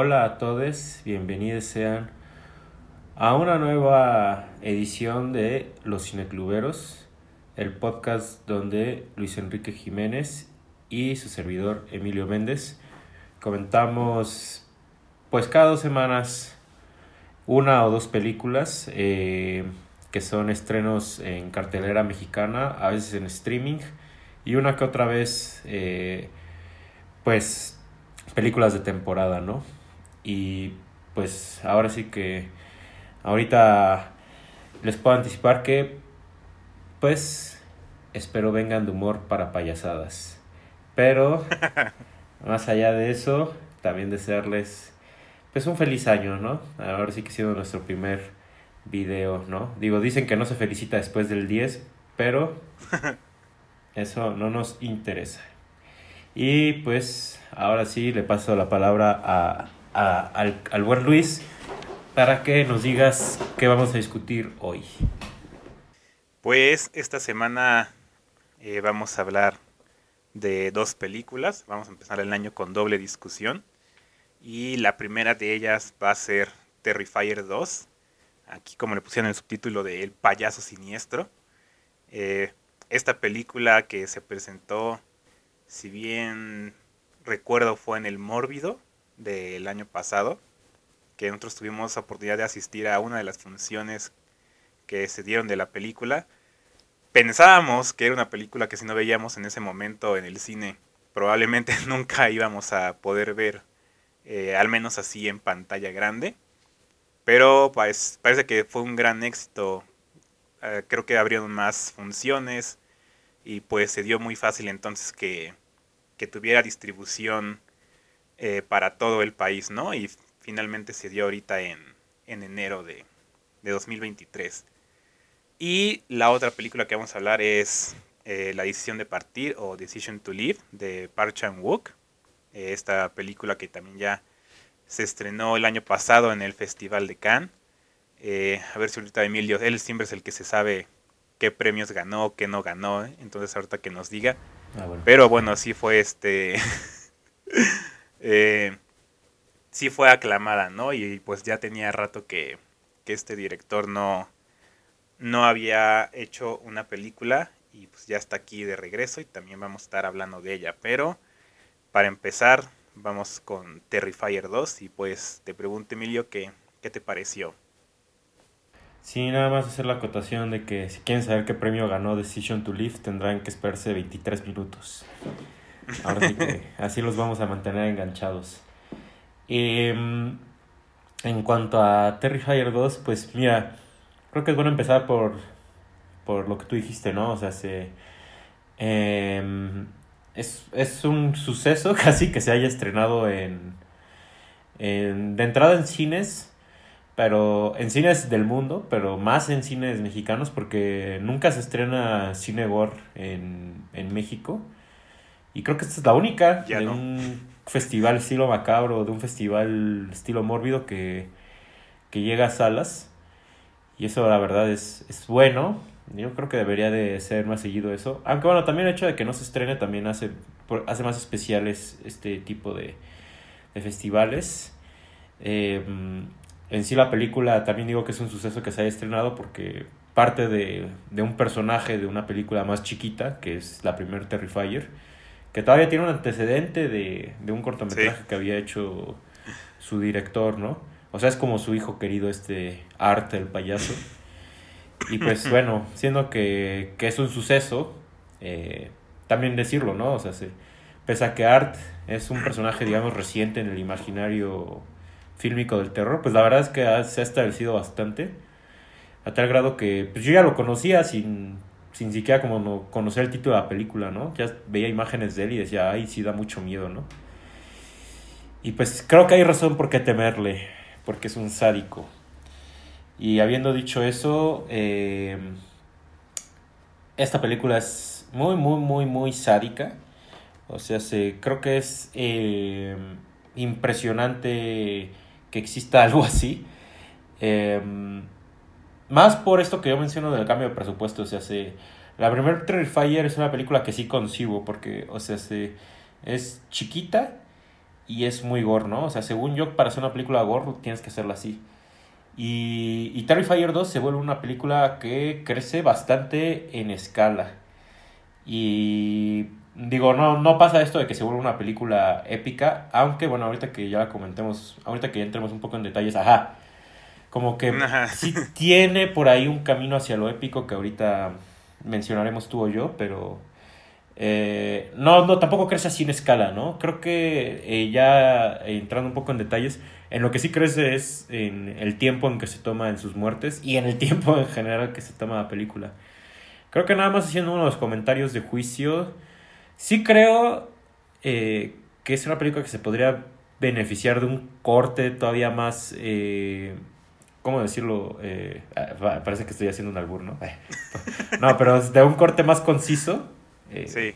Hola a todos, bienvenidos sean a una nueva edición de Los Cinecluberos, el podcast donde Luis Enrique Jiménez y su servidor Emilio Méndez comentamos pues cada dos semanas una o dos películas eh, que son estrenos en cartelera mexicana, a veces en streaming y una que otra vez eh, pues películas de temporada, ¿no? Y pues ahora sí que ahorita les puedo anticipar que pues espero vengan de humor para payasadas. Pero más allá de eso, también desearles pues un feliz año, ¿no? Ahora sí que ha sido nuestro primer video, ¿no? Digo, dicen que no se felicita después del 10, pero eso no nos interesa. Y pues ahora sí le paso la palabra a, al, al buen Luis para que nos digas qué vamos a discutir hoy. Pues esta semana eh, vamos a hablar de dos películas. Vamos a empezar el año con doble discusión. Y la primera de ellas va a ser Terrifier 2. Aquí como le pusieron el subtítulo de El payaso siniestro. Eh, esta película que se presentó si bien recuerdo fue en el Mórbido del año pasado, que nosotros tuvimos la oportunidad de asistir a una de las funciones que se dieron de la película. Pensábamos que era una película que si no veíamos en ese momento en el cine, probablemente nunca íbamos a poder ver, eh, al menos así en pantalla grande. Pero pues, parece que fue un gran éxito. Eh, creo que abrieron más funciones y pues se dio muy fácil entonces que, tuviera distribución eh, para todo el país, ¿no? Y finalmente se dio ahorita en, enero de, 2023. Y la otra película que vamos a hablar es eh, La decisión de partir o Decision to Live de Park Chan-wook. Eh, esta película que también ya se estrenó el año pasado en el Festival de Cannes. a ver si ahorita Emilio, él siempre es el que se sabe qué premios ganó, qué no ganó, entonces ahorita que nos diga. Ah, Pero bueno, sí fue este... eh, sí fue aclamada, ¿no? Y pues ya tenía rato que, que este director no, no había hecho una película y pues ya está aquí de regreso y también vamos a estar hablando de ella. Pero para empezar, vamos con Terrifier 2 y pues te pregunto Emilio qué, qué te pareció. Sí, nada más hacer la acotación de que si quieren saber qué premio ganó Decision to Live, tendrán que esperarse 23 minutos. Ahora sí que así los vamos a mantener enganchados. Em, en cuanto a Terrifier 2, pues mira, creo que es bueno empezar por, por lo que tú dijiste, ¿no? O sea, se, em, es, es un suceso casi que se haya estrenado en, en de entrada en cines pero en cines del mundo, pero más en cines mexicanos, porque nunca se estrena cine gore en, en México. Y creo que esta es la única de un festival estilo macabro, de un festival estilo mórbido que, que llega a salas. Y eso la verdad es, es bueno. Yo creo que debería de ser más seguido eso. Aunque bueno, también el hecho de que no se estrene también hace, hace más especiales este tipo de, de festivales. Eh, en sí la película también digo que es un suceso que se haya estrenado porque parte de, un personaje de una película más chiquita, que es la primer Terrifier, que todavía tiene un antecedente de, un cortometraje que había hecho su director, ¿no? O sea, es como su hijo querido, este Art, el payaso. Y pues bueno, siendo que, es un suceso, eh, también decirlo, ¿no? O sea, se, pese a que Art es un personaje, digamos, reciente en el imaginario fílmico del terror, pues la verdad es que se ha establecido bastante. A tal grado que pues yo ya lo conocía sin, sin siquiera como no conocer el título de la película, ¿no? Ya veía imágenes de él y decía, ay, sí da mucho miedo, ¿no? Y pues creo que hay razón por qué temerle, porque es un sádico. Y habiendo dicho eso, eh, esta película es muy, muy, muy, muy sádica. O sea, se, creo que es eh, impresionante que exista algo así. Em, más por esto que yo menciono del cambio de presupuesto, o sea, se, la primer Terrifier es una película que sí concibo, porque, o sea, se, es chiquita y es muy gore, ¿no? O sea, según yo, para hacer una película gore tienes que hacerla así. Y, y Terrifier 2 se vuelve una película que crece bastante en escala. Y digo, no, no pasa esto de que se vuelva una película épica, aunque bueno, ahorita que ya la comentemos, ahorita que ya entremos un poco en detalles, ajá, como que sí tiene por ahí un camino hacia lo épico que ahorita mencionaremos tú o yo, pero eh, no, no, tampoco crece así en escala, ¿no? Creo que eh, ya entrando un poco en detalles, en lo que sí crece es en el tiempo en que se toma en sus muertes y en el tiempo en general que se toma la película. Creo que nada más haciendo uno de los comentarios de juicio, sí creo eh, que es una película que se podría beneficiar de un corte todavía más... ¿Cómo decirlo? Ah, parece que estoy haciendo un albur, ¿no? no, pero de un corte más conciso eh, sí.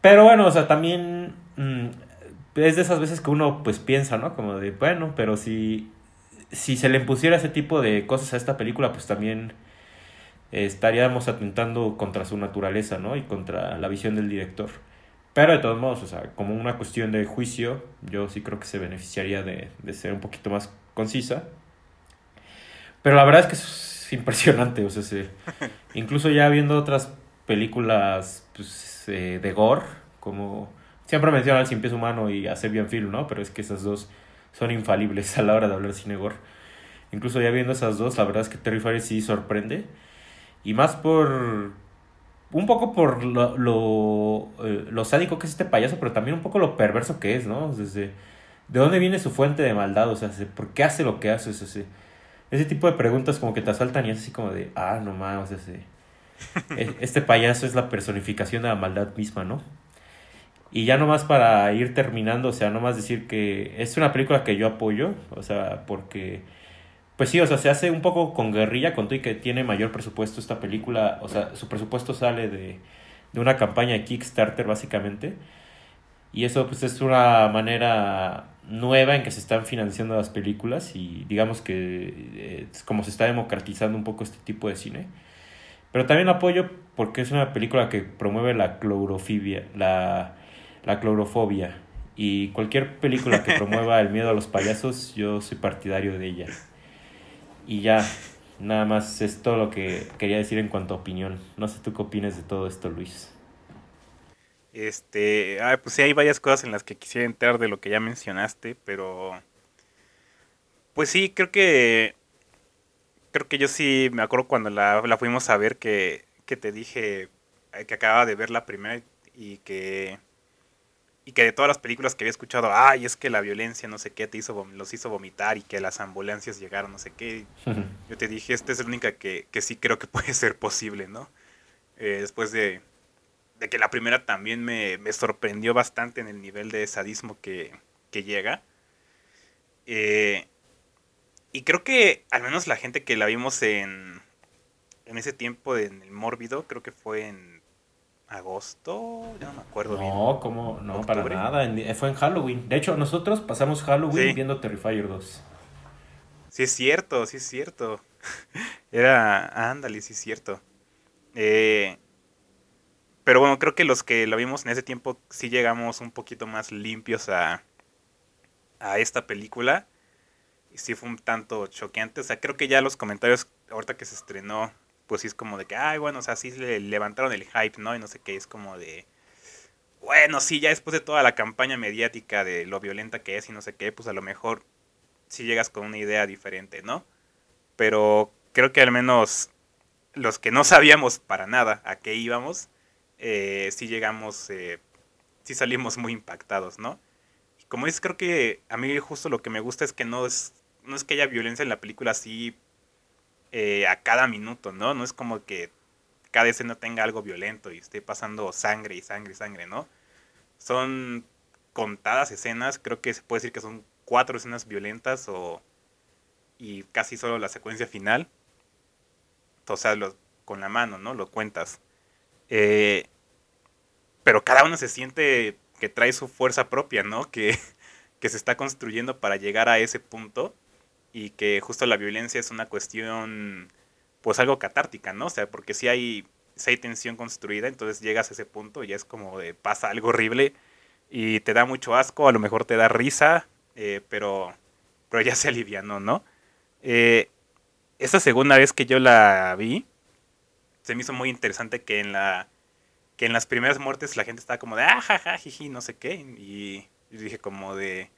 Pero bueno, o sea, también mm, es de esas veces que uno pues piensa, ¿no? Como de, bueno, pero si, si se le impusiera ese tipo de cosas a esta película, pues también estaríamos atentando contra su naturaleza, ¿no? Y contra la visión del director. Pero de todos modos, o sea, como una cuestión de juicio, yo sí creo que se beneficiaría de, de ser un poquito más concisa. Pero la verdad es que es impresionante, o sea, se, incluso ya viendo otras películas pues, eh, de gore, como siempre menciona al Cien Pies Humano y a Sebian Film, ¿no? Pero es que esas dos son infalibles a la hora de hablar cine gore. Incluso ya viendo esas dos, la verdad es que Terrifier sí sorprende. Y más por... Un poco por lo, lo, eh, lo, sádico que es este payaso, pero también un poco lo perverso que es, ¿no? Desde, ¿De dónde viene su fuente de maldad? O sea, ¿por qué hace lo que hace? ese, ese tipo de preguntas como que te asaltan y es así como de, ah, no mames, o sea, e, este payaso es la personificación de la maldad misma, ¿no? Y ya nomás para ir terminando, o sea, nomás decir que es una película que yo apoyo, o sea, porque, pues sí, o sea, se hace un poco con guerrilla, con todo y que tiene mayor presupuesto esta película, o sea, su presupuesto sale de, de una campaña de Kickstarter básicamente, y eso pues es una manera nueva en que se están financiando las películas y digamos que eh, es como se está democratizando un poco este tipo de cine. Pero también apoyo porque es una película que promueve la clorofobia, la, la clorofobia. Y cualquier película que promueva el miedo a los payasos, yo soy partidario de ella. Y ya, nada más es todo lo que quería decir en cuanto a opinión. No sé tú qué opinas de todo esto, Luis. Este, ah, pues sí, hay varias cosas en las que quisiera entrar de lo que ya mencionaste, pero... Pues sí, creo que creo que yo sí me acuerdo cuando la, la fuimos a ver que, que, te dije que acababa de ver la primera y que y que de todas las películas que había escuchado, ay, es que la violencia no sé qué te hizo los hizo vomitar y que las ambulancias llegaron no sé qué. Yo te dije, esta es la única que, que sí creo que puede ser posible, ¿no? Eh, después de, de, que la primera también me, me, sorprendió bastante en el nivel de sadismo que, que llega. Eh, y creo que al menos la gente que la vimos en, en ese tiempo en el Mórbido, creo que fue en agosto, ya no me acuerdo bien. No, como, no, para nada, fue en Halloween. De hecho, nosotros pasamos Halloween viendo Terrifier 2. Sí es cierto, sí es cierto. Era, ándale, sí es cierto. Eh, pero bueno, creo que los que la vimos en ese tiempo sí llegamos un poquito más limpios a, a esta película sí fue un tanto choqueante. O sea, creo que ya los comentarios, ahorita que se estrenó, pues sí es como de que, ay, bueno, o sea, sí le levantaron el hype, ¿no? Y no sé qué, es como de, bueno, sí, ya después de toda la campaña mediática de lo violenta que es y no sé qué, pues a lo mejor sí llegas con una idea diferente, ¿no? Pero creo que al menos los que no sabíamos para nada a qué íbamos, eh, sí llegamos, eh, sí salimos muy impactados, ¿no? Como dices, creo que a mí justo lo que me gusta es que no es no es que haya violencia en la película así eh, a cada minuto, ¿no? No es como que cada escena tenga algo violento y esté pasando sangre y sangre y sangre, ¿no? Son contadas escenas, creo que se puede decir que son cuatro escenas violentas o y casi solo la secuencia final. O sea, lo, con la mano, ¿no? Lo cuentas. Eh, pero cada uno se siente que trae su fuerza propia, ¿no? Que, que se está construyendo para llegar a ese punto y que justo la violencia es una cuestión, pues algo catártica, ¿no? O sea, porque si hay, si hay tensión construida, entonces llegas a ese punto y es como de pasa algo horrible y te da mucho asco, a lo mejor te da risa, eh, pero, pero ya se alivianó, ¿no? Eh, esta segunda vez que yo la vi, se me hizo muy interesante que en la que en las primeras muertes la gente estaba como de ah, jaja, jiji, no sé qué, y yo dije como de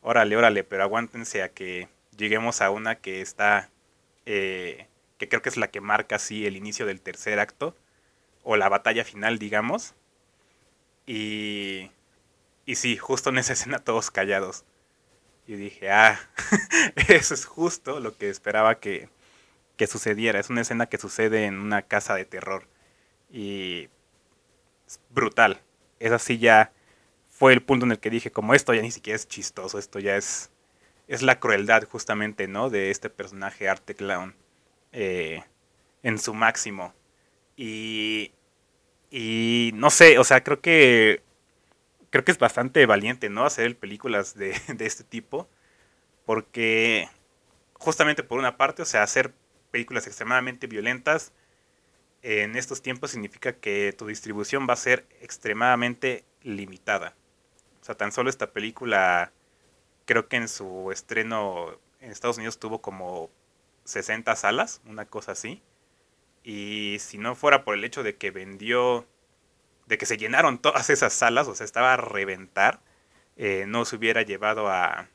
órale, órale, pero aguántense a que lleguemos a una que está eh, que creo que es la que marca así el inicio del tercer acto o la batalla final, digamos. Y y sí, justo en esa escena todos callados. Y dije, ah, eso es justo lo que esperaba que, que sucediera. Es una escena que sucede en una casa de terror. Y es brutal. Es así ya fue el punto en el que dije, como esto ya ni siquiera es chistoso, esto ya es, es la crueldad justamente, ¿no? De este personaje Arte Clown eh, en su máximo. Y, y no sé, o sea, creo que creo que es bastante valiente, ¿no? Hacer películas de, de este tipo. Porque justamente por una parte, o sea, hacer películas extremadamente violentas en estos tiempos significa que tu distribución va a ser extremadamente limitada. O sea, tan solo esta película, creo que en su estreno en Estados Unidos tuvo como 60 salas, una cosa así. Y si no fuera por el hecho de que vendió de que se llenaron todas esas salas, o sea, estaba a reventar, eh, no se hubiera llevado a...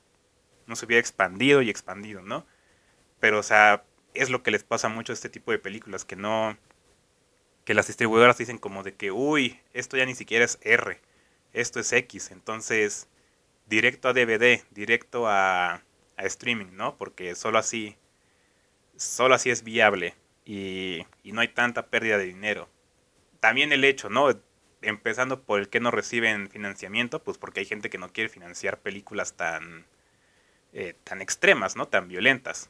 no se hubiera expandido y expandido, ¿no? Pero, o sea, es lo que les pasa mucho a este tipo de películas, que no... que las distribuidoras dicen como de que, uy, esto ya ni siquiera es R, esto es X, entonces, directo a DVD, directo a, streaming, ¿no? Porque solo así, solo así es viable y, y no hay tanta pérdida de dinero también el hecho, ¿no? empezando por el que no reciben financiamiento, pues porque hay gente que no quiere financiar películas tan, eh, tan extremas, ¿no? Tan violentas.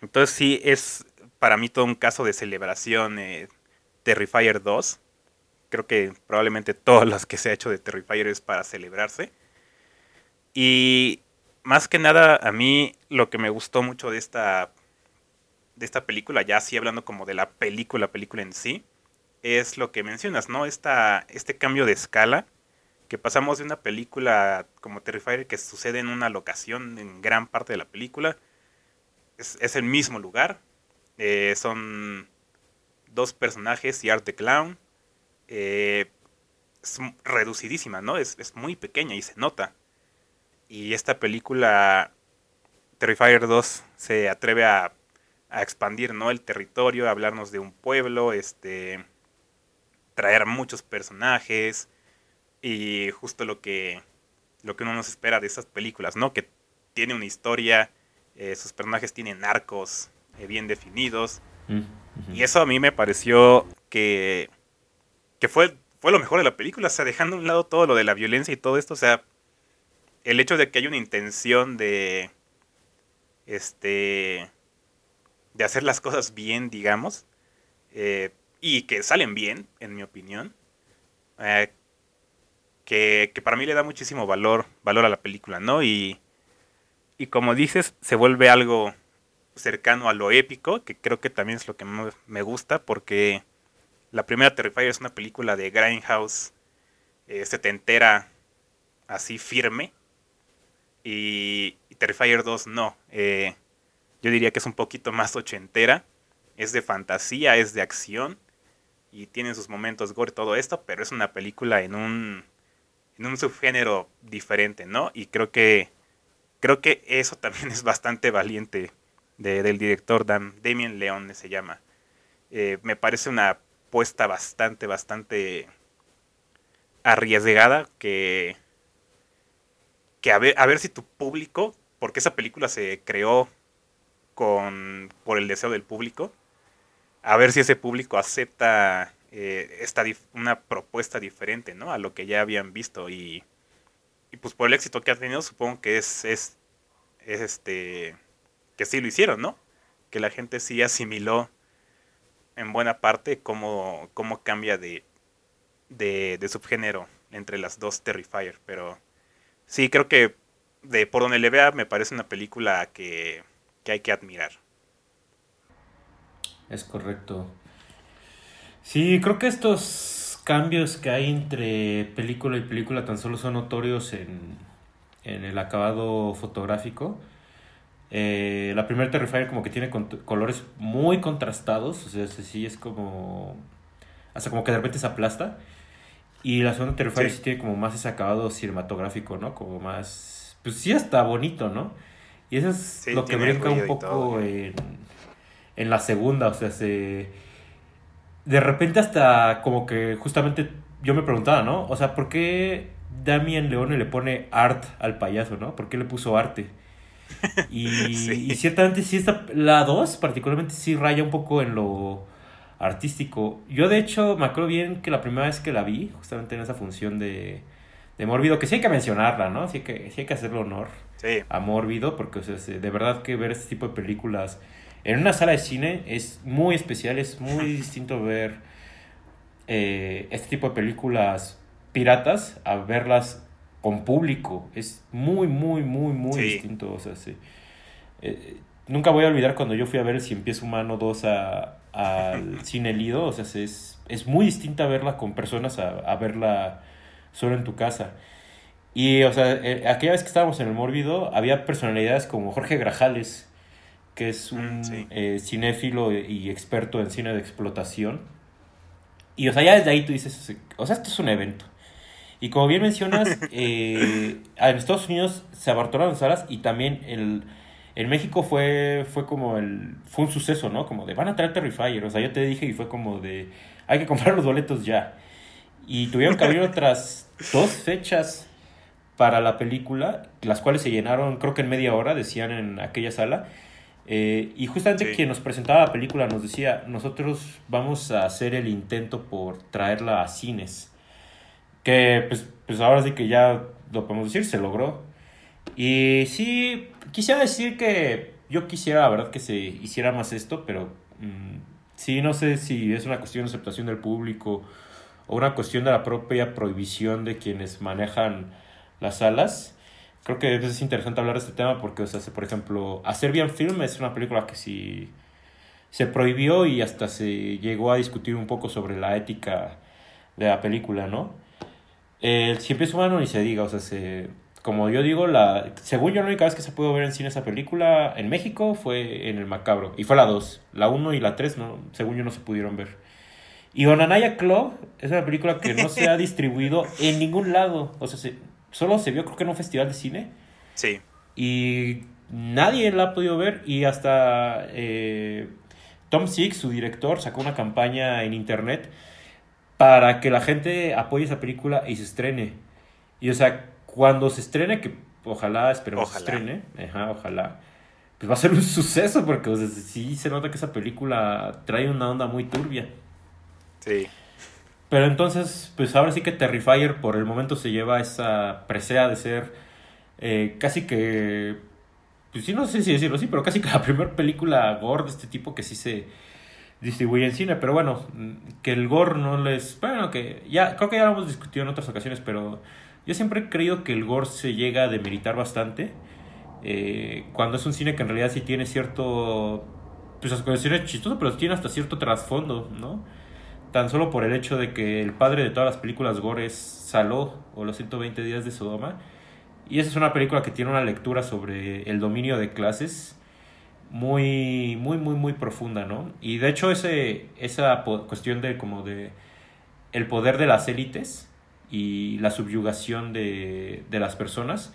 Entonces sí es para mí todo un caso de celebración eh, Terrifier 2. Creo que probablemente todas las que se ha hecho de Terrifier es para celebrarse. Y más que nada a mí lo que me gustó mucho de esta de esta película, ya así hablando como de la película, película en sí, es lo que mencionas, ¿no? Esta, este cambio de escala, que pasamos de una película como Terrifier que sucede en una locación en gran parte de la película, es, el mismo lugar, eh, son dos personajes y Art the Clown, eh, es reducidísima, ¿no? Es, es muy pequeña y se nota. Y esta película, Terrifier 2, se atreve a, a expandir, ¿no? El territorio, a hablarnos de un pueblo, este traer muchos personajes y justo lo que lo que uno nos espera de esas películas, ¿no? Que tiene una historia, eh, sus personajes tienen arcos eh, bien definidos. Mm, y eso a mí me pareció que, que fue, fue lo mejor de la película, o sea, dejando a un lado todo lo de la violencia y todo esto, o sea, el hecho de que hay una intención de, este, de hacer las cosas bien, digamos, eh, y que salen bien, en mi opinión. Eh, que, para mí le da muchísimo valor, valor a la película, ¿no? Y, y como dices, se vuelve algo cercano a lo épico, que creo que también es lo que me gusta, porque la primera Terrifier es una película de Grindhouse eh, setentera, así firme, y, Terrifier 2 no. Eh, yo diría que es un poquito más ochentera, es de fantasía, es de acción, y tiene sus momentos gore todo esto, pero es una película en un en un subgénero diferente, ¿no? Y creo que creo que eso también es bastante valiente del director Damien Leone se llama. Eh, me parece una apuesta bastante, bastante arriesgada que, que a, ver, a ver si tu público, porque esa película se creó con, por el deseo del público, a ver si ese público acepta eh, esta una propuesta diferente ¿no? a lo que ya habían visto y, y, pues por el éxito que ha tenido supongo que es, es, es, este que sí lo hicieron no que la gente sí asimiló en buena parte cómo, cómo cambia de, de, de subgénero entre las dos Terrifier pero sí creo que de por donde le vea me parece una película que, que hay que admirar es correcto. Sí, creo que estos cambios que hay entre película y película tan solo son notorios en, en el acabado fotográfico. Eh, la primera Terrifier como que tiene colores muy contrastados, o sea, sí es como... Hasta como que de repente se aplasta. Y la segunda Terrifier sí. tiene como más ese acabado cinematográfico, ¿no? Como más... Pues sí está bonito, ¿no? Y eso es lo que brinca un poco en, en la segunda, o sea, se... De repente hasta como que justamente yo me preguntaba, ¿no? O sea, ¿por qué Damien Leone le pone art al payaso, ¿no? ¿Por qué le puso arte? Y, y ciertamente sí está, la 2 particularmente sí raya un poco en lo artístico. Yo de hecho me acuerdo bien que la primera vez que la vi, justamente en esa función de, de Mórbido, que sí hay que mencionarla, ¿no? Sí hay que, sí hay que hacerle honor a Mórbido, porque o sea, de verdad que ver este tipo de películas en una sala de cine es muy especial, es muy distinto ver eh, este tipo de películas piratas a verlas con público. Es muy, muy, muy, muy distinto. O sea, sí. Eh, nunca voy a olvidar cuando yo fui a ver el Cien Pies Humano 2 al cine Lido. O sea, es, es muy distinta verla con personas a, verla solo en tu casa. Y, o sea, eh, aquella vez que estábamos en el Mórbido, había personalidades como Jorge Grajales, que es un mm, eh, cinéfilo y experto en cine de explotación. Y, o sea, ya desde ahí tú dices, o sea, esto es un evento. Y como bien mencionas, eh, en Estados Unidos se abartaron salas y también el, en México fue, fue como el, fue un suceso, ¿no? Como de, van a traer Terrifier, o sea, yo te dije y fue como de, hay que comprar los boletos ya. Y tuvieron que abrir otras dos fechas para la película, las cuales se llenaron, creo que en media hora, decían en aquella sala. Eh, y justamente quien nos presentaba la película nos decía, nosotros vamos a hacer el intento por traerla a cines que pues, pues ahora sí que ya lo podemos decir, se logró. Y sí, quisiera decir que yo quisiera, la verdad, que se hiciera más esto, pero mm, sí, no sé si es una cuestión de aceptación del público o una cuestión de la propia prohibición de quienes manejan las salas. Creo que es interesante hablar de este tema porque, o sea, por ejemplo, A Serbian Film es una película que sí se prohibió y hasta se llegó a discutir un poco sobre la ética de la película, ¿no? El Siempre es humano ni se diga, o sea, se, como yo digo, la, según yo la única vez que se pudo ver en cine esa película en México fue en El Macabro, y fue la 2, la 1 y la 3, no, según yo no se pudieron ver. Y Onanaya Club es una película que no se ha distribuido en ningún lado, o sea, solo se vio creo que en un festival de cine. Sí. Y nadie la ha podido ver y hasta eh, Tom Six, su director, sacó una campaña en internet para que la gente apoye esa película y se estrene. Y o sea, cuando se estrene, que ojalá, esperemos que se estrene, ajá, ojalá, pues va a ser un suceso porque o sea, sí se nota que esa película trae una onda muy turbia. Sí. Pero entonces, pues ahora sí que Terrifier por el momento se lleva esa presea de ser eh, casi que, pues sí, no sé si decirlo así, pero casi que la primera película gore de este tipo que sí se distribuye en cine, pero bueno, que el gore no les... Bueno, que ya, creo que ya lo hemos discutido en otras ocasiones, pero yo siempre he creído que el gore se llega a demeritar bastante eh, cuando es un cine que en realidad sí tiene cierto... Pues las condiciones chistosas, pero tiene hasta cierto trasfondo, ¿no? Tan solo por el hecho de que el padre de todas las películas gore es Saló, o los 120 días de Sodoma, y esa es una película que tiene una lectura sobre el dominio de clases muy, muy, muy, muy profunda, ¿no? Y de hecho ese, esa cuestión de como de el poder de las élites y la subyugación de, de las personas,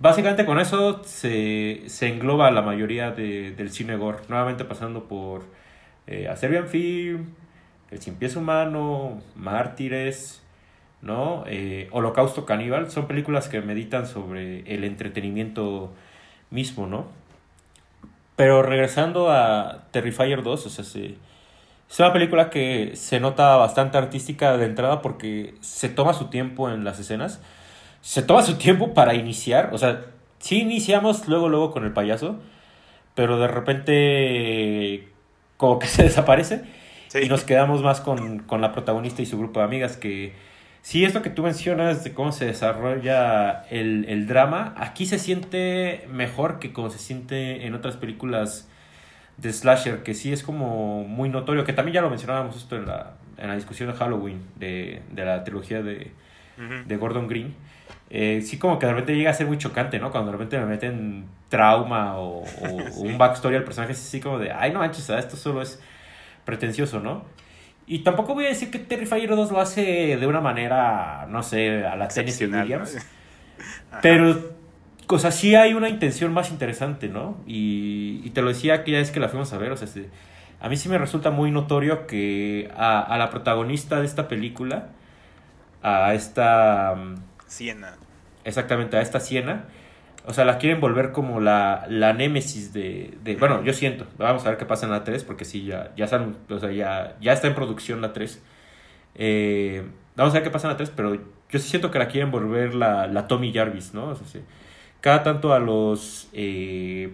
básicamente con eso se, se engloba la mayoría de, del cine gore, nuevamente pasando por eh, Serbian Film, El Cien Pies Humano, Mártires, ¿no? Eh, Holocausto Caníbal, son películas que meditan sobre el entretenimiento mismo, ¿no? Pero regresando a Terrifier 2, o sea, es una película que se nota bastante artística de entrada porque se toma su tiempo en las escenas. Se toma su tiempo para iniciar. O sea, sí iniciamos luego, luego con el payaso. Pero de repente como que se desaparece. Y nos quedamos más con, con la protagonista y su grupo de amigas que Sí, esto que tú mencionas de cómo se desarrolla el, drama, aquí se siente mejor que como se siente en otras películas de slasher, que sí es como muy notorio, que también ya lo mencionábamos esto en la, en la discusión de Halloween de, de la trilogía de, de Gordon Green, eh, sí como que de repente llega a ser muy chocante, ¿no? Cuando de repente me meten trauma o, un backstory al personaje, es así como de, ay, no manches, esto solo es pretencioso, ¿no? Y tampoco voy a decir que Terrifier 2 lo hace de una manera, no sé, a la Tennessee Williams. Pero, o sea, sí hay una intención más interesante, ¿no? Y, te lo decía aquella vez que la fuimos a ver, o sea, a mí sí me resulta muy notorio que a, a la protagonista de esta película, a esta... Mm, Siena. Exactamente, a esta Siena. O sea, la quieren volver como la, la némesis de, de, Bueno, yo siento. Vamos a ver qué pasa en la 3, porque sí, ya, ya, están, o sea, ya, ya está en producción la 3. Eh, vamos a ver qué pasa en la 3, pero yo sí siento que la quieren volver la, la Tommy Jarvis, ¿no? O sea, sí. Cada tanto a los... Eh,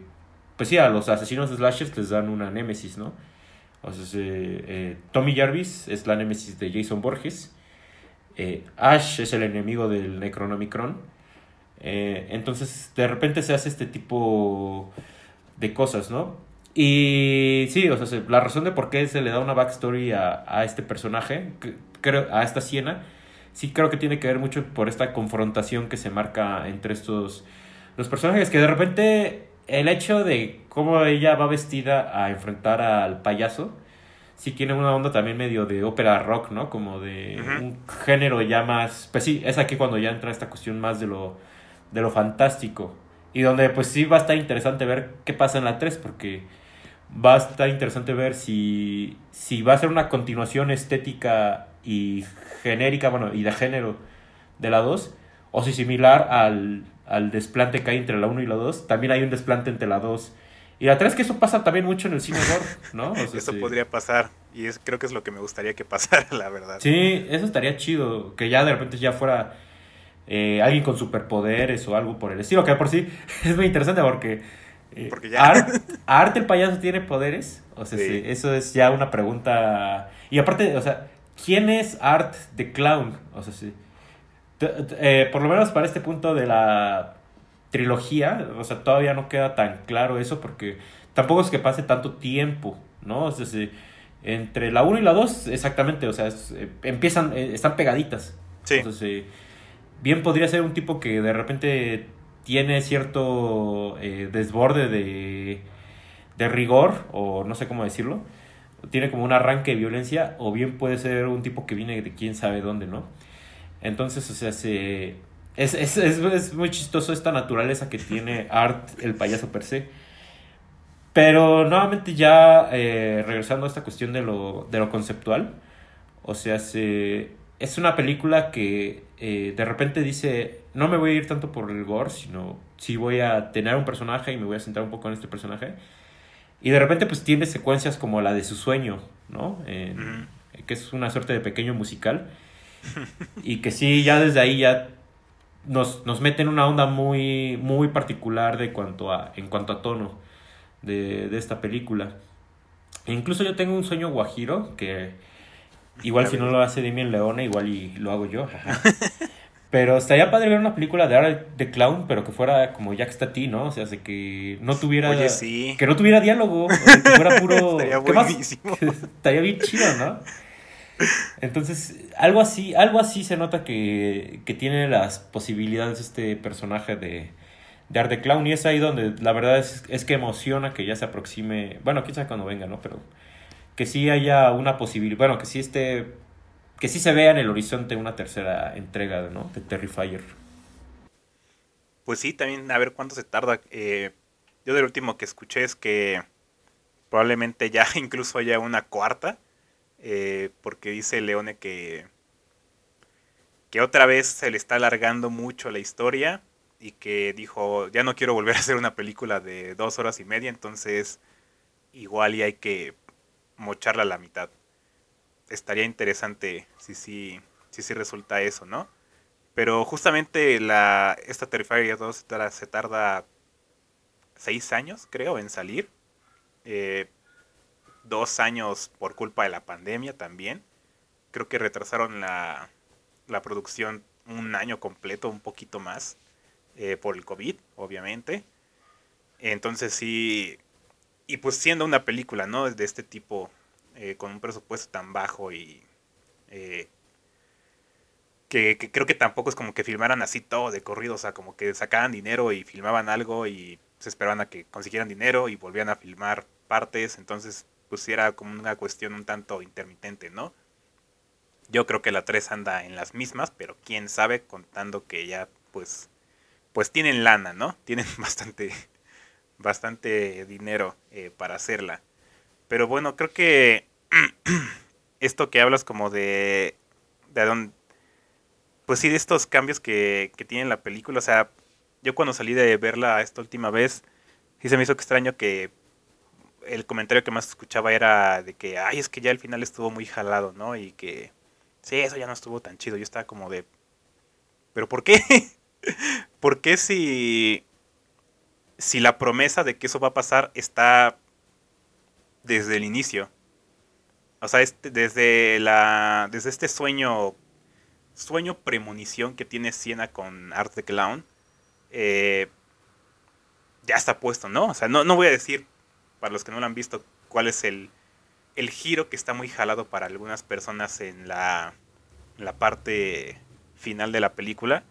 pues sí, a los asesinos slashers les dan una némesis, ¿no? O sea, eh, Tommy Jarvis es la némesis de Jason Borges. Eh, Ash es el enemigo del Necronomicron. Entonces, de repente se hace este tipo de cosas, ¿no? Y sí, o sea, la razón de por qué se le da una backstory a, a este personaje, creo, a esta Siena, sí creo que tiene que ver mucho por esta confrontación que se marca entre estos los personajes que de repente el hecho de cómo ella va vestida a enfrentar al payaso sí tiene una onda también medio de ópera rock, ¿no? Como de un género ya más... Pues sí, es aquí cuando ya entra esta cuestión más de lo, de lo fantástico. Y donde pues sí va a estar interesante ver qué pasa en la 3, porque va a estar interesante ver si, si va a ser una continuación estética y genérica, bueno, y de género de la 2, o si similar al, al desplante que hay entre la 1 y la 2, también hay un desplante entre la 2 y la 3 que eso pasa también mucho en el cine gore, ¿no? eso podría pasar y es, creo que es lo que me gustaría que pasara, la verdad. Sí, eso estaría chido, que ya de repente ya fuera eh, alguien con superpoderes o algo por el estilo, que por sí es muy interesante porque, eh, porque ya... Art, el payaso tiene poderes, o sea, sí. eso es ya una pregunta. Y aparte, o sea, ¿quién es Art the Clown? O sea, sí. Eh, por lo menos para este punto de la trilogía, o sea, todavía no queda tan claro eso porque tampoco es que pase tanto tiempo, ¿no? O sea, entre la 1 y la 2, exactamente, o sea, eh, empiezan, eh, están pegaditas. Sí. Entonces, bien podría ser un tipo que de repente tiene cierto desborde de, de rigor, o no sé cómo decirlo, tiene como un arranque de violencia, o bien puede ser un tipo que viene de quién sabe dónde, ¿no? Entonces, o sea, se es, es, es, es, muy chistoso esta naturaleza que tiene Art, el payaso per se. Pero nuevamente ya eh, regresando a esta cuestión de lo, de lo conceptual, o sea, se, es una película que eh, de repente dice, no me voy a ir tanto por el gore, sino sí voy a tener un personaje y me voy a centrar un poco en este personaje. Y de repente pues tiene secuencias como la de su sueño, ¿no? Que es una suerte de pequeño musical. y que sí, ya desde ahí ya nos, nos mete en una onda muy, muy particular de cuanto a, en cuanto a tono de, de esta película. E incluso yo tengo un sueño guajiro que igual si no lo hace Damien Leone, igual y lo hago yo. Pero estaría padre ver una película de Art de Clown, pero que fuera como Jack ti ¿no? O sea, que no tuviera que no tuviera diálogo, que fuera puro estaría buenísimo. estaría bien chido, ¿no? Entonces, algo así, algo así se nota que, tiene las posibilidades este personaje de, de Art Clown. Y es ahí donde la verdad es, es que emociona que ya se aproxime. Bueno, sabe cuando venga, ¿no? Pero que sí haya una posibilidad. Bueno, que sí esté. Que sí se vea en el horizonte una tercera entrega, ¿no? De Terrifier. Pues sí, también a ver cuánto se tarda. Eh, yo del último que escuché es que probablemente ya incluso haya una cuarta. Eh, porque dice Leone que, que otra vez se le está alargando mucho la historia y que dijo, ya no quiero volver a hacer una película de dos horas y media, entonces igual y hay que mocharla a la mitad. Estaría interesante si sí si, si, resulta eso, ¿no? Pero justamente la, esta Terrifier 2 se tarda seis años, creo, en salir. Eh, dos años por culpa de la pandemia también. Creo que retrasaron la, la producción un año completo, un poquito más, eh, por el COVID, obviamente. Entonces sí, y pues siendo una película, ¿no? De este tipo, eh, con un presupuesto tan bajo y Eh, que, creo que tampoco es como que filmaran así todo de corrido, o sea, como que sacaban dinero y filmaban algo y se esperaban a que consiguieran dinero y volvían a filmar partes, entonces pues era como una cuestión un tanto intermitente, ¿no? Yo creo que la 3 anda en las mismas, pero quién sabe, contando que ya pues pues tienen lana, ¿no? Tienen bastante bastante dinero eh, para hacerla. Pero bueno, creo que esto que hablas como de de dónde pues sí, de estos cambios que, que tiene la película, o sea, yo cuando salí de verla esta última vez, sí se me hizo extraño que el comentario que más escuchaba era de que, ay, es que ya el final estuvo muy jalado, ¿no? Y que, sí, eso ya no estuvo tan chido. Yo estaba como de, ¿pero por qué? ¿Por qué si, si la promesa de que eso va a pasar está desde el inicio? O sea, este, desde, la, desde este sueño sueño premonición que tiene Siena con Art the Clown, eh, ya está puesto, ¿no? O sea, no, no voy a decir, para los que no lo han visto, cuál es el, el giro que está muy jalado para algunas personas en la, la parte final de la película.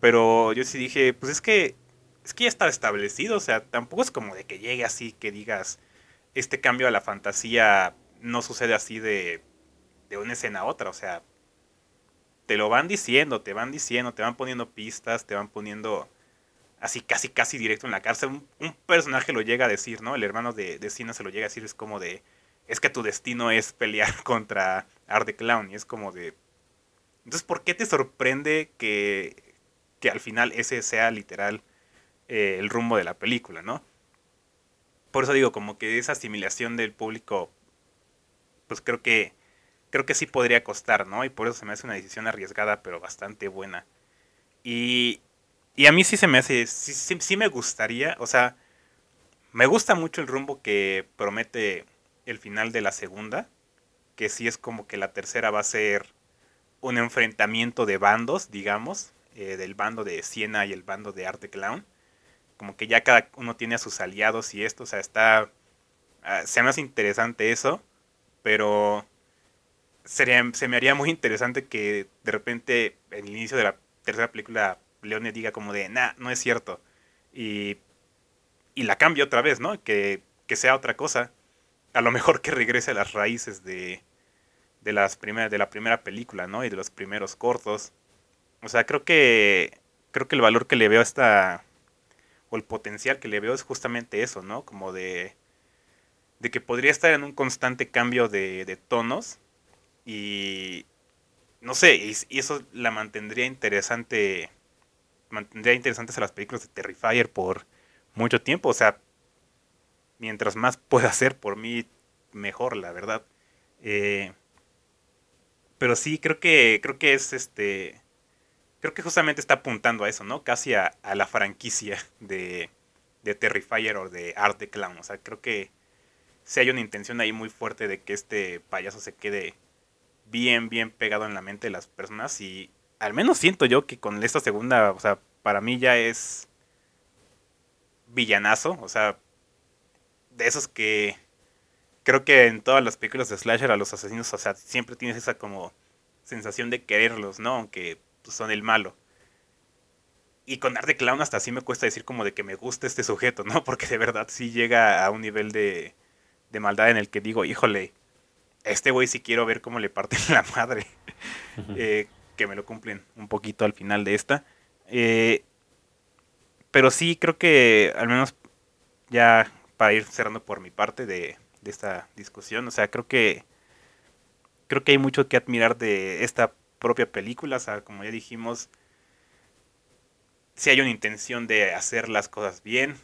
Pero yo sí dije, pues es que, es que ya está establecido, o sea, tampoco es como de que llegue así, que digas, este cambio a la fantasía no sucede así de, de una escena a otra, o sea, te lo van diciendo, te van diciendo, te van poniendo pistas, te van poniendo así casi casi directo en la cárcel. Un, personaje lo llega a decir, ¿no? El hermano de, de se lo llega a decir, es como de, es que tu destino es pelear contra Art the Clown. Y es como de... Entonces, ¿por qué te sorprende que, que al final ese sea literal eh, el rumbo de la película, ¿no? Por eso digo, como que esa asimilación del público, pues creo que creo que sí podría costar, ¿no? Y por eso se me hace una decisión arriesgada, pero bastante buena. Y, y a mí sí se me hace, sí, sí, me gustaría, o sea, me gusta mucho el rumbo que promete el final de la segunda, que sí es como que la tercera va a ser un enfrentamiento de bandos, digamos, eh, del bando de Siena y el bando de Arte Clown. Como que ya cada uno tiene a sus aliados y esto, o sea, está... Ah, se me hace interesante eso, pero sería, se me haría muy interesante que de repente en el inicio de la tercera película Leone diga como de, nah, no es cierto. Y, y la cambie otra vez, ¿no? Que, que, sea otra cosa. A lo mejor que regrese a las raíces de, de, las primeras, de la primera película, ¿no? Y de los primeros cortos. O sea, creo que, creo que el valor que le veo a esta, o el potencial que le veo es justamente eso, ¿no? Como de, de que podría estar en un constante cambio de, de tonos y no sé, y, eso la mantendría interesante, mantendría interesantes a las películas de Terrifier por mucho tiempo. O sea, mientras más pueda hacer por mí, mejor, la verdad. Eh, pero sí, creo que, creo que es este, creo que justamente está apuntando a eso, ¿no? Casi a, la franquicia de, de Terrifier o de Art the Clown. O sea, creo que si hay una intención ahí muy fuerte de que este payaso se quede bien, bien pegado en la mente de las personas y al menos siento yo que con esta segunda, o sea, para mí ya es villanazo, o sea, de esos que creo que en todas las películas de slasher a los asesinos, o sea, siempre tienes esa como sensación de quererlos, ¿no? Aunque pues, son el malo. Y con Art Clown hasta así me cuesta decir como de que me gusta este sujeto, ¿no? Porque de verdad sí llega a un nivel de, de maldad en el que digo, híjole, este güey sí quiero ver cómo le parten la madre. Eh, que me lo cumplen un poquito al final de esta. Eh, pero sí, creo que al menos ya para ir cerrando por mi parte de, esta discusión, o sea, creo que creo que hay mucho que admirar de esta propia película, o sea, como ya dijimos, si hay una intención de hacer las cosas bien,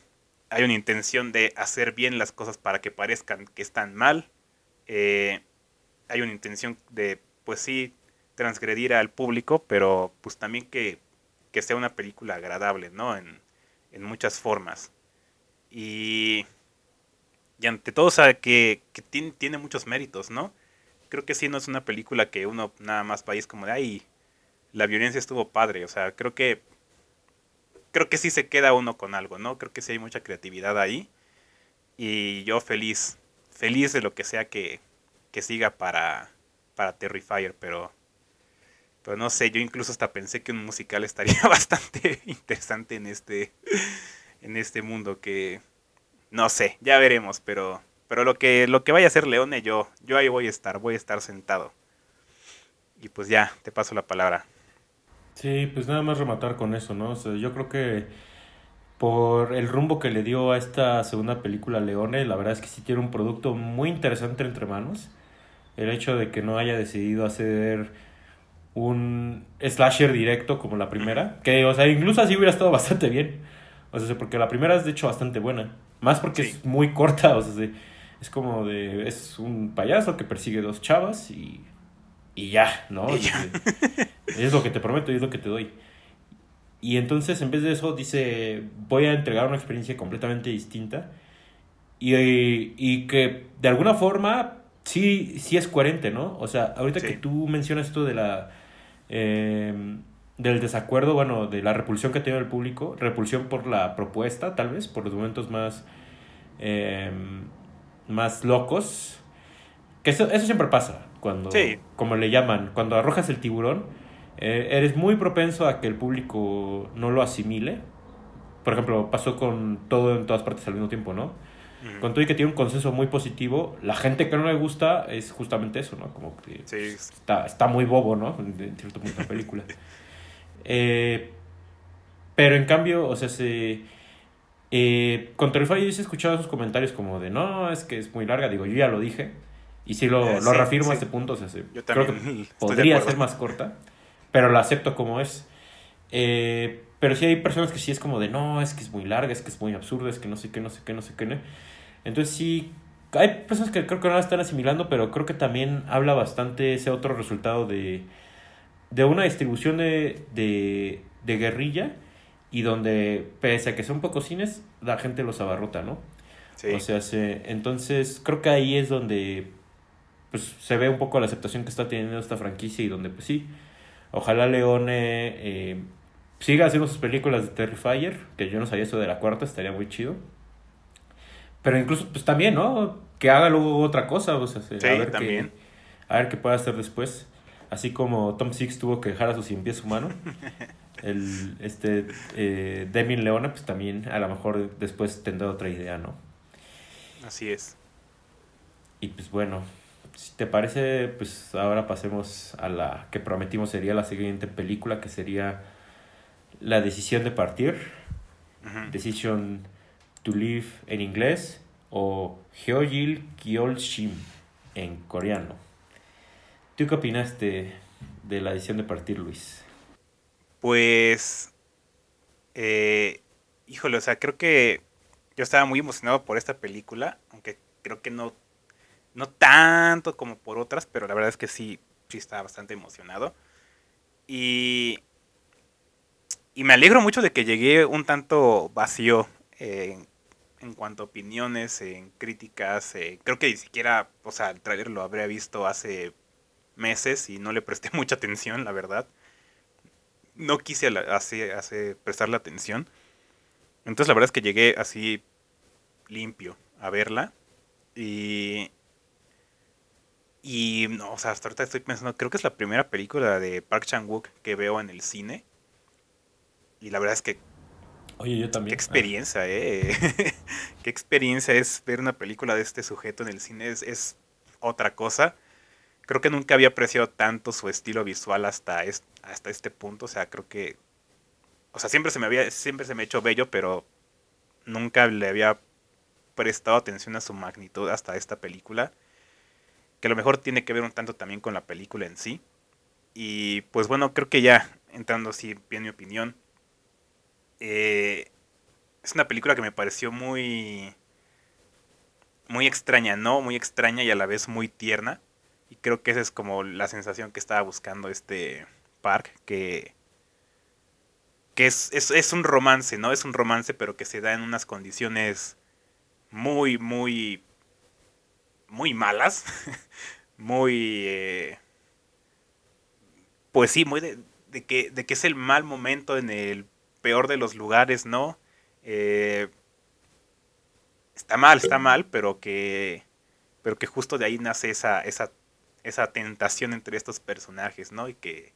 hay una intención de hacer bien las cosas para que parezcan que están mal. Eh, hay una intención de, pues sí, transgredir al público, pero pues también que, que sea una película agradable, ¿no? En, en muchas formas. Y, y ante todo, o sea, que, que tiene, muchos méritos, ¿no? Creo que sí, no es una película que uno nada más va es como de, ay, la violencia estuvo padre, o sea, creo que, creo que sí se queda uno con algo, ¿no? Creo que sí hay mucha creatividad ahí. Y yo feliz, feliz de lo que sea que, que siga para, para Terrifier, pero, no sé, yo incluso hasta pensé que un musical estaría bastante interesante en este, en este mundo que, no sé, ya veremos, pero, pero lo que, lo que vaya a hacer Leone, yo, yo ahí voy a estar, voy a estar sentado. Y pues ya, te paso la palabra. Sí, pues nada más rematar con eso, ¿no? Yo creo que por el rumbo que le dio a esta segunda película Leone, la verdad es que sí tiene un producto muy interesante entre manos. El hecho de que no haya decidido hacer un slasher directo como la primera, que, o sea, incluso así hubiera estado bastante bien. O sea, porque la primera es de hecho bastante buena. Más porque es muy corta, o sea, es como de. Es un payaso que persigue dos chavas y. Y ya, ¿no? Es lo que te prometo y es lo que te doy. Y entonces, en vez de eso, dice: Voy a entregar una experiencia completamente distinta. Y, y que de alguna forma sí, sí es coherente, ¿no? O sea, ahorita que tú mencionas esto de la. Eh, del desacuerdo, bueno, de la repulsión que tiene el público, repulsión por la propuesta, tal vez, por los momentos más, eh, más locos, que eso, eso siempre pasa, cuando, como le llaman, cuando arrojas el tiburón, eh, eres muy propenso a que el público no lo asimile. Por ejemplo, pasó con todo en todas partes al mismo tiempo, ¿no? Con todo y que tiene un consenso muy positivo, la gente que no le gusta es justamente eso, ¿no? Como que está, está muy bobo, ¿no? En cierto punto la película. Eh, pero en cambio, o sea, se... Eh, con Terrify yo he escuchado esos comentarios como de, no, es que es muy larga, digo, yo ya lo dije. Y sí lo, eh, lo reafirmo a este punto, o sea, creo que podría ser más corta, pero la acepto como es. Eh, pero sí hay personas que sí es como de, no, es que es muy larga, es que es muy absurda, es que no sé qué, no sé qué, no sé qué. ¿no? Entonces sí, hay personas que creo que no la están asimilando, pero creo que también habla bastante ese otro resultado de de una distribución de, de, de guerrilla y donde, pese a que son pocos cines, la gente los abarrota, ¿no? Sí. O sea, se, entonces creo que ahí es donde pues, se ve un poco la aceptación que está teniendo esta franquicia y donde, pues sí, ojalá Leone eh, siga haciendo sus películas de Terrifier, que yo no sabía eso de la cuarta, estaría muy chido. Pero incluso, pues también, ¿no? Que haga luego otra cosa, o sea, a ver también. a ver qué puede hacer después. Así como Tom Six tuvo que dejar a su cien pies humano, el, este eh, Demi Leona, pues también a lo mejor después tendrá otra idea, ¿no? Así es. Y pues bueno, si te parece, pues ahora pasemos a la que prometimos sería la siguiente película, que sería La decisión de partir, Decision to Live en inglés, o Hyeojil Kyolshim en coreano. ¿Tú qué opinaste de la edición de Partir, Luis? Pues, eh, híjole, o sea, creo que yo estaba muy emocionado por esta película, aunque creo que no, no tanto como por otras, pero la verdad es que sí, sí estaba bastante emocionado. Y, y me alegro mucho de que llegué un tanto vacío en cuanto a opiniones, en críticas. Eh, creo que ni siquiera, o sea, el trailer lo habría visto hace meses y no le presté mucha atención, la verdad. No quise hacer, hacer, prestarle atención. Entonces la verdad es que llegué así limpio a verla. Y... Y no, o sea, hasta ahorita estoy pensando, creo que es la primera película de Park Chan-wook que veo en el cine. Y la verdad es que Oye, yo también. Qué experiencia, eh. qué experiencia es ver una película de este sujeto en el cine. Es, es, otra cosa creo que nunca había apreciado tanto su estilo visual hasta, hasta este punto. O sea, creo que. O sea, siempre se me había. Siempre se me ha hecho bello, pero nunca le había prestado atención a su magnitud hasta esta película. Que a lo mejor tiene que ver un tanto también con la película en sí. Y pues bueno, creo que ya, entrando así en mi opinión. Eh, es una película que me pareció muy. Muy extraña, ¿no? Muy extraña y a la vez muy tierna y creo que esa es como la sensación que estaba buscando este Park, que, que es, es, un romance, ¿no? Es un romance, pero que se da en unas condiciones muy, muy, muy malas. muy... Eh, pues sí, muy de, de, que, de que es el mal momento en el peor de los lugares, ¿no? Eh, está mal, está mal, pero que, pero que justo de ahí nace esa, esa esa tentación entre estos personajes, ¿no? Y que,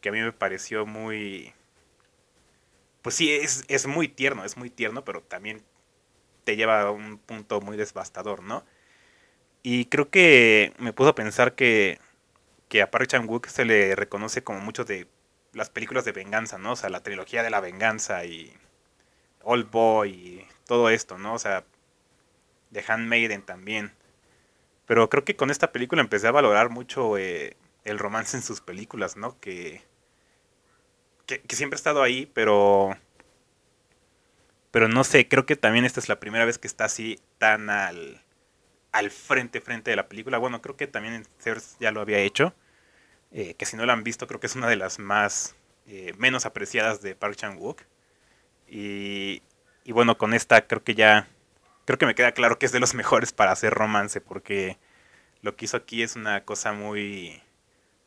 que a mí me pareció muy... Pues sí, es, es muy tierno, es muy tierno, pero también te lleva a un punto muy devastador, ¿no? Y creo que me puso a pensar que, que a Park Chan-wook se le reconoce como mucho de las películas de venganza, ¿no? O sea, la trilogía de la venganza y Old Boy y todo esto, ¿no? O sea, The Handmaiden también. Pero creo que con esta película empecé a valorar mucho eh, el romance en sus películas, ¿no? Que, que, siempre ha estado ahí, pero... Pero no sé, creo que también esta es la primera vez que está así tan al, al frente, frente de la película. Bueno, creo que también en ya lo había hecho. Eh, que si no la han visto, creo que es una de las más eh, menos apreciadas de Park Chan-wook. Y, y bueno, con esta creo que ya creo que me queda claro que es de los mejores para hacer romance, porque lo que hizo aquí es una cosa muy,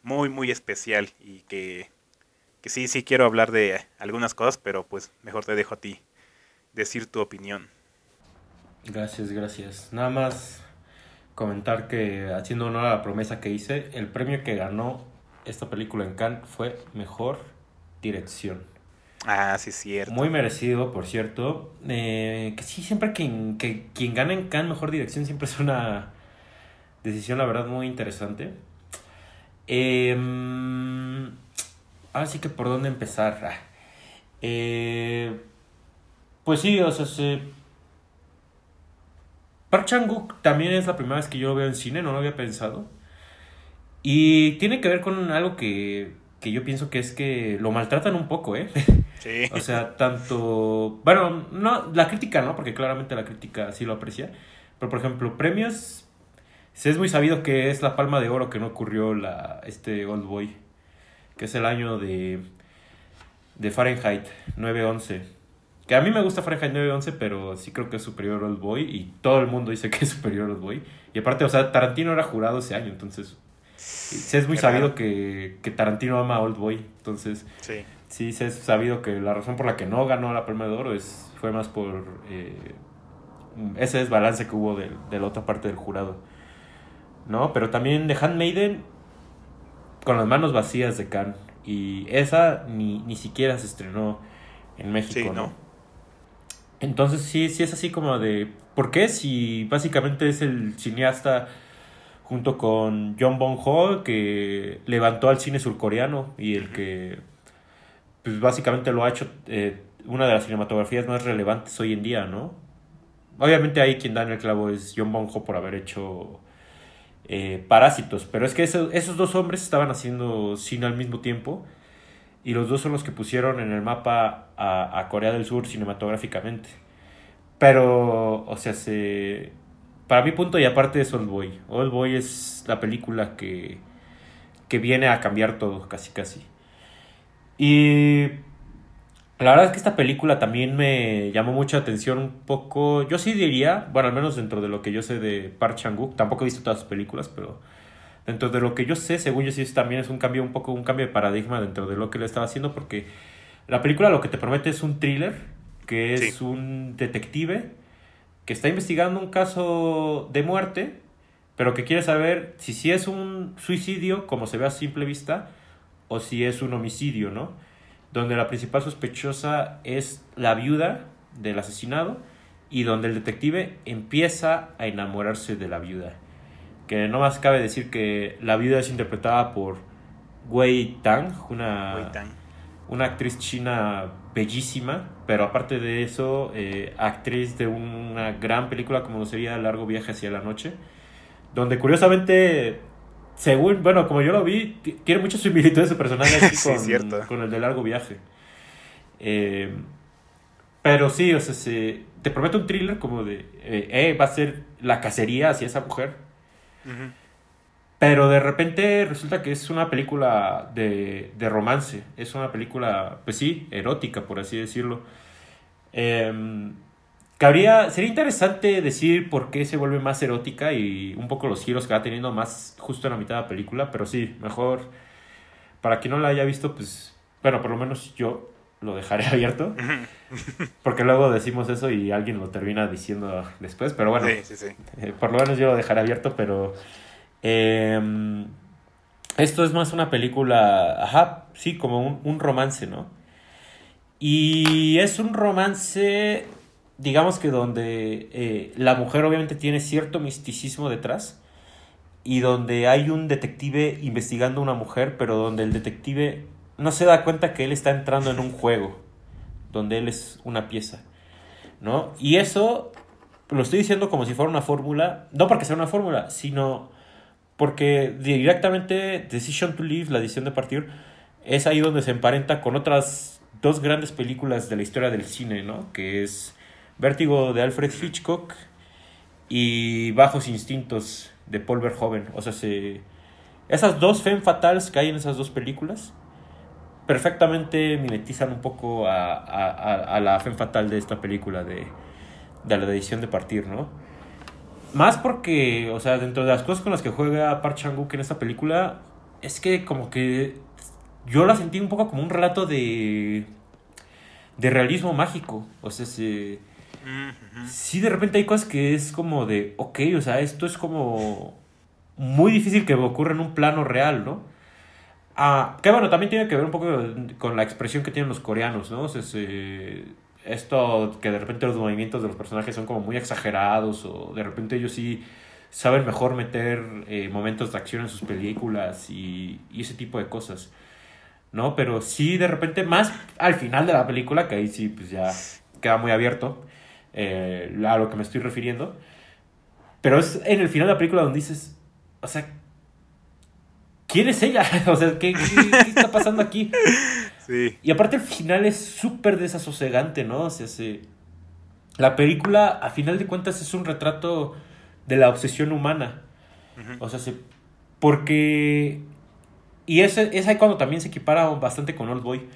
muy, muy especial y que, que sí, sí quiero hablar de algunas cosas, pero pues mejor te dejo a ti decir tu opinión. Gracias, gracias. Nada más comentar que haciendo honor a la promesa que hice, el premio que ganó esta película en Cannes fue Mejor Dirección. Ah, sí, cierto. Muy merecido, por cierto. Eh, que sí, siempre quien, que, quien gana en Cannes mejor dirección siempre es una decisión, la verdad, muy interesante. Eh, ahora sí que por dónde empezar. Ah, eh, pues sí, o sea, se... Park Chang-wook también es la primera vez que yo lo veo en cine, no lo había pensado. Y tiene que ver con algo que, que yo pienso que es que lo maltratan un poco, ¿eh? O sea, tanto. Bueno, no, la crítica no, porque claramente la crítica sí lo aprecia. Pero por ejemplo, premios. Es muy sabido que es la palma de oro que no ocurrió la, este Old Boy. Que es el año de. de Fahrenheit 911. Que a mí me gusta Fahrenheit 911, pero sí creo que es superior Old Boy. Y todo el mundo dice que es superior Old Boy. Y aparte, o sea, Tarantino era jurado ese año, entonces. Se es muy sabido que, que Tarantino ama a Old Boy. Entonces. Sí sí se ha sabido que la razón por la que no ganó la Palma de Oro es, fue más por eh, ese desbalance que hubo de, de, la otra parte del jurado. ¿No? Pero también de Handmaiden con las manos vacías de Cannes. Y esa ni, ni siquiera se estrenó en México, ¿no? Entonces sí, sí es así como de... ¿Por qué? Si básicamente es el cineasta junto con John Bong Ho que levantó al cine surcoreano y el que pues básicamente lo ha hecho eh, una de las cinematografías más relevantes hoy en día, ¿no? Obviamente ahí quien da en el clavo es John Bonjo por haber hecho eh, Parásitos, pero es que esos dos hombres estaban haciendo cine al mismo tiempo y los dos son los que pusieron en el mapa a, Corea del Sur cinematográficamente. Pero, o sea, se, para mi punto y aparte es Old Boy. Old Boy es la película que, que viene a cambiar todo, casi casi. Y la verdad es que esta película también me llamó mucha atención un poco. Yo sí diría, bueno, al menos dentro de lo que yo sé de Park Chan-wook, tampoco he visto todas sus películas, pero dentro de lo que yo sé, según yo sí también es un cambio un poco un cambio de paradigma dentro de lo que le estaba haciendo porque la película lo que te promete es un thriller, que es un detective está investigando un caso de muerte, pero que quiere saber si es un suicidio, como se ve a simple vista, o si es un homicidio, ¿no? Donde la principal sospechosa es la viuda del asesinado y donde el detective empieza a enamorarse de la viuda. Que no más cabe decir que la viuda es interpretada por Wei Tang, una, una actriz china bellísima, pero aparte de eso, eh, actriz de una gran película como sería Largo Viaje hacia la Noche, donde curiosamente según, bueno, como yo lo vi, tiene mucha similitud su personaje con, con, el de largo viaje. Eh, pero sí, o sea, se, te prometo un thriller como de, eh, eh, va a ser la cacería hacia esa mujer. Pero de repente resulta que es una película de, de, romance, es una película, pues sí, erótica, por así decirlo. Eh, Cabría, sería interesante decir por qué se vuelve más erótica y un poco los giros que va teniendo más justo en la mitad de la película, pero sí, mejor, para quien no la haya visto, pues, bueno, por lo menos yo lo dejaré abierto, porque luego decimos eso y alguien lo termina diciendo después, pero bueno, sí, sí, sí. Eh, por lo menos yo lo dejaré abierto, pero Em, esto es más una película, ajá, sí, como un, romance, ¿no? Y es un romance, digamos que donde eh, la mujer obviamente tiene cierto misticismo detrás y donde hay un detective investigando a una mujer, pero donde el detective no se da cuenta que él está entrando en un juego, donde él es una pieza, ¿no? Y eso lo estoy diciendo como si fuera una fórmula, no porque sea una fórmula, sino porque directamente Decision to Leave, la decisión de partir, es ahí donde se emparenta con otras dos grandes películas de la historia del cine, ¿no? Que es Vértigo de Alfred Hitchcock y Bajos Instintos de Paul Verhoeven. O sea, se... esas dos femme fatales que hay en esas dos películas perfectamente mimetizan un poco a la femme fatal de esta película de, de la decisión de partir, ¿no? Más porque, o sea, dentro de las cosas con las que juega Park Chan-wook en esta película, es que como que yo la sentí un poco como un relato de de realismo mágico, o sea, se, sí de repente hay cosas que es como de, ok, o sea, esto es como muy difícil que ocurra en un plano real, ¿no? Ah, que bueno, también tiene que ver un poco con la expresión que tienen los coreanos, ¿no? O sea, se, esto que de repente los movimientos de los personajes son como muy exagerados o de repente ellos sí saben mejor meter eh, momentos de acción en sus películas y, ese tipo de cosas, ¿no? Pero sí de repente más al final de la película, que ahí sí pues ya queda muy abierto eh, a lo que me estoy refiriendo, pero es en el final de la película donde dices, o sea, ¿quién es ella? o sea, ¿qué, qué, qué está pasando aquí? Sí. Y aparte el final es súper desasosegante, ¿no? O sea, se... la película a final de cuentas es un retrato de la obsesión humana. Uh -huh. O sea, se... porque... Y es, es ahí cuando también se equipara bastante con Old Boy.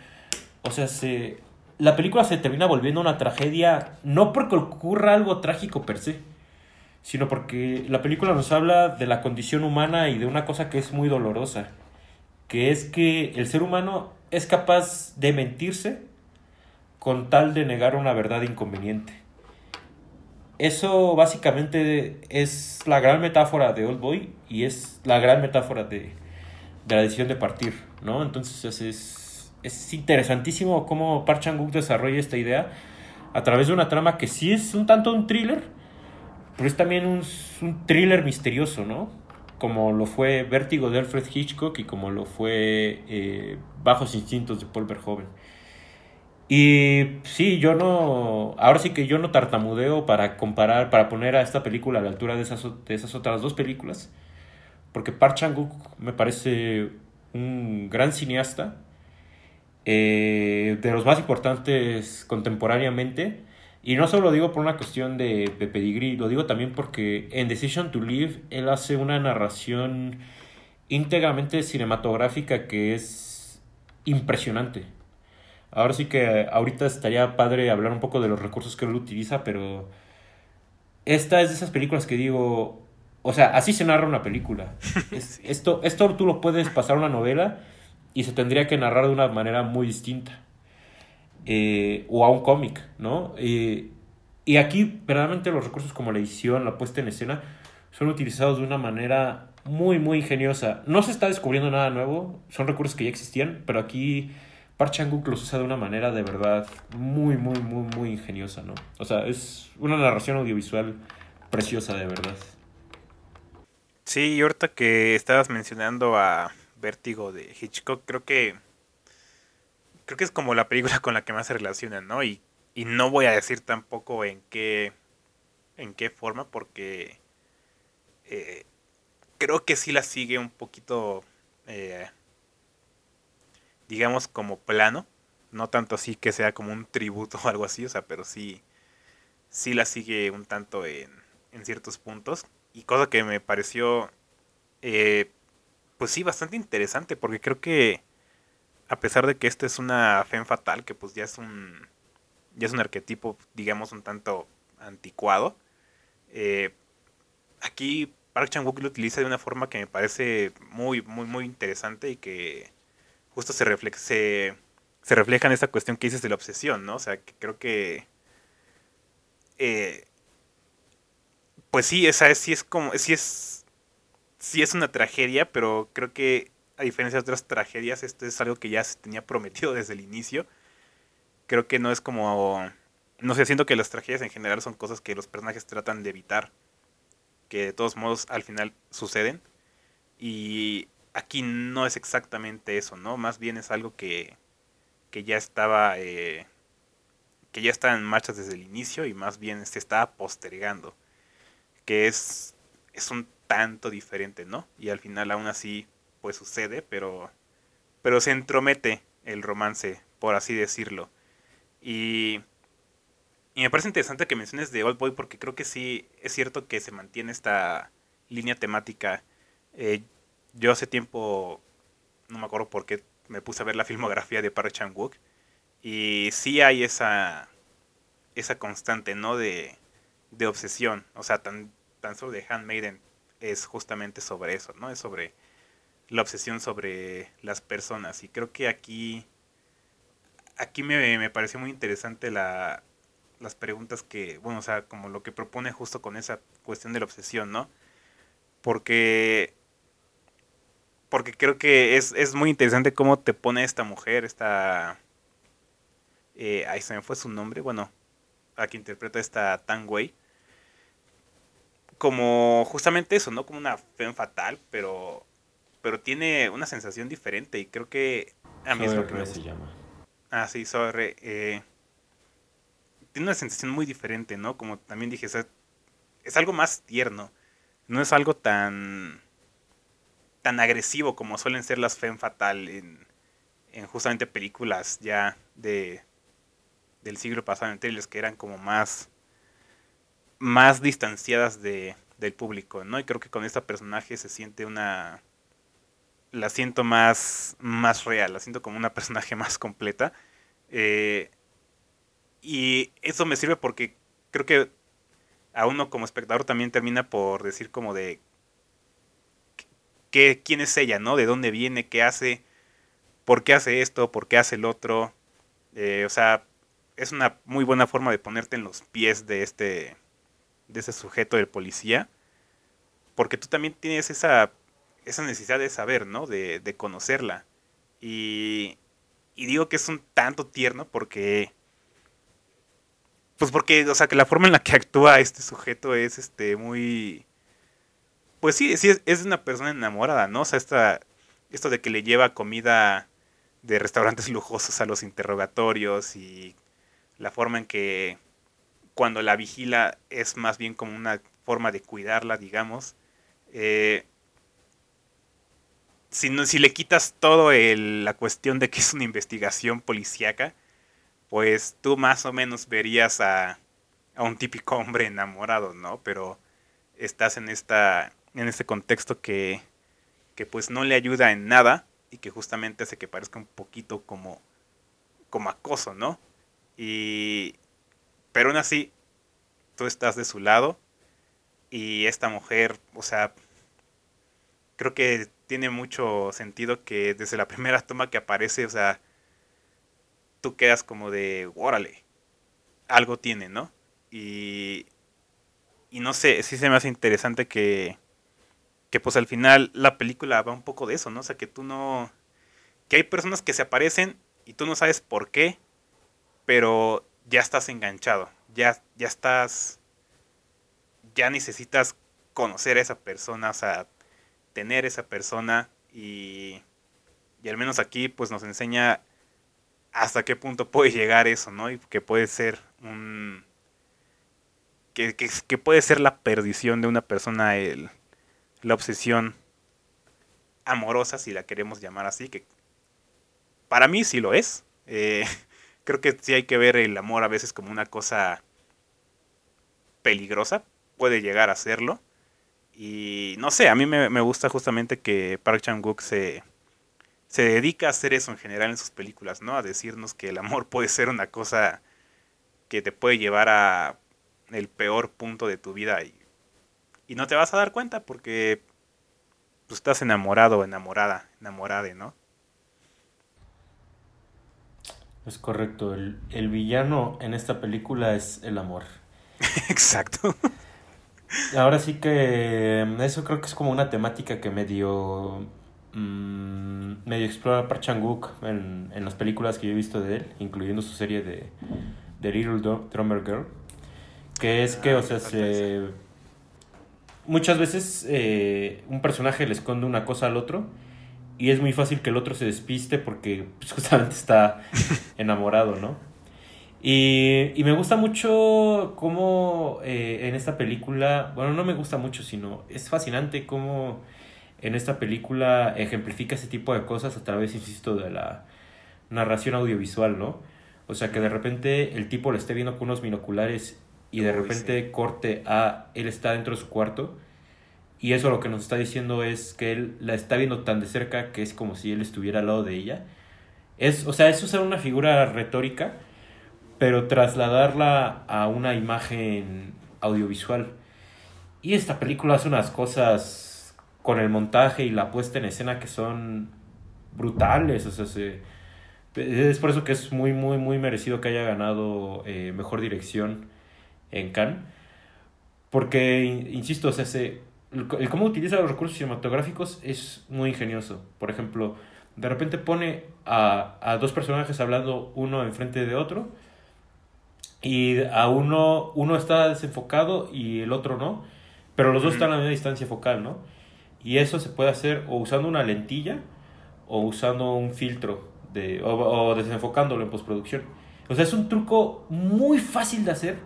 O sea, se... la película se termina volviendo una tragedia, no porque ocurra algo trágico per se, sino porque la película nos habla de la condición humana y de una cosa que es muy dolorosa, que es que el ser humano es capaz de mentirse con tal de negar una verdad inconveniente. Eso básicamente es la gran metáfora de Old Boy y es la gran metáfora de, de la decisión de partir, ¿no? Entonces es, es interesantísimo cómo Park Chan-wook desarrolla esta idea a través de una trama que sí es un tanto un thriller, pero es también un, un thriller misterioso, ¿no? como lo fue Vértigo de Alfred Hitchcock y como lo fue eh, Bajos Instintos de Paul Verhoeven. Y sí, yo no, ahora sí que yo no tartamudeo para comparar, para poner a esta película a la altura de esas, de esas otras dos películas, porque Park Chan-wook me parece un gran cineasta, eh, de los más importantes contemporáneamente, y no solo lo digo por una cuestión de, de pedigrí, lo digo también porque en Decision to Live él hace una narración íntegramente cinematográfica que es impresionante. Ahora sí que ahorita estaría padre hablar un poco de los recursos que él utiliza, pero esta es de esas películas que digo, o sea, así se narra una película. Es, esto, esto tú lo puedes pasar a una novela y se tendría que narrar de una manera muy distinta eh, o a un cómic, ¿no? Eh, y aquí, verdaderamente, los recursos como la edición, la puesta en escena, son utilizados de una manera muy, muy ingeniosa. No se está descubriendo nada nuevo, son recursos que ya existían, pero aquí Park Chan-wook los usa de una manera de verdad muy, muy, muy, muy ingeniosa, ¿no? O sea, es una narración audiovisual preciosa, de verdad. Sí, y ahorita que estabas mencionando a Vértigo de Hitchcock, creo que creo que es como la película con la que más se relacionan, ¿no? Y, y no voy a decir tampoco en qué, en qué forma, porque eh, creo que sí la sigue un poquito, eh, digamos, como plano. No tanto así que sea como un tributo o algo así, o sea, pero sí, sí la sigue un tanto en, en ciertos puntos. Y cosa que me pareció, eh, pues sí, bastante interesante, porque creo que a pesar de que esta es una femme fatal, que pues ya es un ya es un arquetipo, digamos, un tanto anticuado, eh, aquí Park Chan-wook lo utiliza de una forma que me parece muy, muy, muy interesante y que justo se, refleja, se, se refleja en esa cuestión que dices de la obsesión, ¿no? O sea, que creo que... Eh, pues sí, esa es, sí es como, sí es sí es una tragedia, pero creo que a diferencia de otras tragedias, esto es algo que ya se tenía prometido desde el inicio. Creo que no es como... No sé, siento que las tragedias en general son cosas que los personajes tratan de evitar, que de todos modos al final suceden. Y aquí no es exactamente eso, ¿no? Más bien es algo que, que ya estaba... Eh, que ya está en marcha desde el inicio y más bien se estaba postergando. Que es, es un tanto diferente, ¿no? Y al final aún así pues sucede, pero, pero se entromete el romance, por así decirlo. Y, y me parece interesante que menciones de Old Boy porque creo que sí es cierto que se mantiene esta línea temática. Eh, yo hace tiempo, no me acuerdo por qué, me puse a ver la filmografía de Park Chan-wook y sí hay esa, esa constante, ¿no? De, de obsesión. O sea, tan, tan solo de Handmaiden es justamente sobre eso, ¿no? Es sobre la obsesión sobre las personas. Y creo que aquí, aquí me, me pareció muy interesante la, las preguntas que, bueno, o sea, como lo que propone justo con esa cuestión de la obsesión, ¿no? Porque, porque creo que es, es muy interesante cómo te pone esta mujer, esta... Eh, ahí se me fue su nombre, bueno, a que interpreta esta Tang Wei. Como justamente eso, ¿no? Como una fe fatal, pero pero tiene una sensación diferente y creo que a mí es lo que me se llama. Ah, sí, Sorre. Eh, tiene una sensación muy diferente, ¿no? Como también dije, es, algo más tierno. No es algo tan tan agresivo como suelen ser las Femme Fatal en, en justamente películas ya de del siglo pasado en trailers que eran como más más distanciadas de, del público, ¿no? Y creo que con esta personaje se siente una la siento más, más real, la siento como una personaje más completa. Eh, y eso me sirve porque creo que a uno como espectador también termina por decir como de qué, quién es ella, ¿no? De dónde viene, qué hace, por qué hace esto, por qué hace el otro. Eh, o sea, es una muy buena forma de ponerte en los pies de este de ese sujeto del policía porque tú también tienes esa esa necesidad de saber, ¿no? De, de conocerla. Y, y digo que es un tanto tierno porque... Pues porque, o sea, que la forma en la que actúa este sujeto es este muy... Pues sí, sí es, una persona enamorada, ¿no? O sea, esta, esto de que le lleva comida de restaurantes lujosos a los interrogatorios y la forma en que cuando la vigila es más bien como una forma de cuidarla, digamos. Eh, si, si le quitas todo la cuestión de que es una investigación policíaca, pues tú más o menos verías a, a un típico hombre enamorado, ¿no? Pero estás en esta en este contexto que, que pues no le ayuda en nada y que justamente hace que parezca un poquito como como acoso, ¿no? Y pero aún así tú estás de su lado y esta mujer, o sea, creo que tiene mucho sentido que desde la primera toma que aparece, o sea, tú quedas como de, órale, algo tiene, ¿no? Y, y no sé, sí se me hace interesante que, que pues al final la película va un poco de eso, ¿no? O sea, que tú no, que hay personas que se aparecen y tú no sabes por qué, pero ya estás enganchado, ya, ya estás, ya necesitas conocer a esa persona, o sea, tener esa persona y, y al menos aquí pues nos enseña hasta qué punto puede llegar eso, ¿no? Y que puede ser un... Que, que, puede ser la perdición de una persona, el, la obsesión amorosa, si la queremos llamar así, que para mí sí lo es. Eh, creo que sí hay que ver el amor a veces como una cosa peligrosa, puede llegar a serlo, y no sé, a mí me, gusta justamente que Park Chan-wook se, se dedica a hacer eso en general en sus películas, ¿no? A decirnos que el amor puede ser una cosa que te puede llevar a el peor punto de tu vida y, y no te vas a dar cuenta porque tú pues, estás enamorado enamorada, enamorada, ¿no? Es correcto, el, el villano en esta película es el amor. Exacto. Ahora sí que mm, eso creo que es como una temática que medio mm, medio explora Park Chan-wook en, en las películas que yo he visto de él, incluyendo su serie de, de Little Drummer Girl, que es que, Ah, o sea, se, muchas veces eh, un personaje le esconde una cosa al otro y es muy fácil que el otro se despiste porque pues, justamente está enamorado, ¿no? Y, y me gusta mucho cómo eh, en esta película, bueno, no me gusta mucho, sino es fascinante cómo en esta película ejemplifica ese tipo de cosas a través, insisto, de la narración audiovisual, ¿no? O sea, que de repente el tipo le esté viendo con unos binoculares y de repente corte a él está dentro de su cuarto y eso lo que nos está diciendo es que él la está viendo tan de cerca que es como si él estuviera al lado de ella. Es, o sea, es usar una figura retórica, pero trasladarla a una imagen audiovisual. Y esta película hace unas cosas con el montaje y la puesta en escena que son brutales. O sea, se- es por eso que es muy, muy, muy merecido que haya ganado eh, mejor dirección en Cannes. Porque, in- insisto, o sea, se- el, el cómo utiliza los recursos cinematográficos es muy ingenioso. Por ejemplo, de repente pone a, a dos personajes hablando uno enfrente de otro y a uno, uno está desenfocado y el otro no, pero los dos están a la misma distancia focal, ¿no? Y eso se puede hacer o usando una lentilla o usando un filtro de, o, o desenfocándolo en postproducción. O sea, es un truco muy fácil de hacer,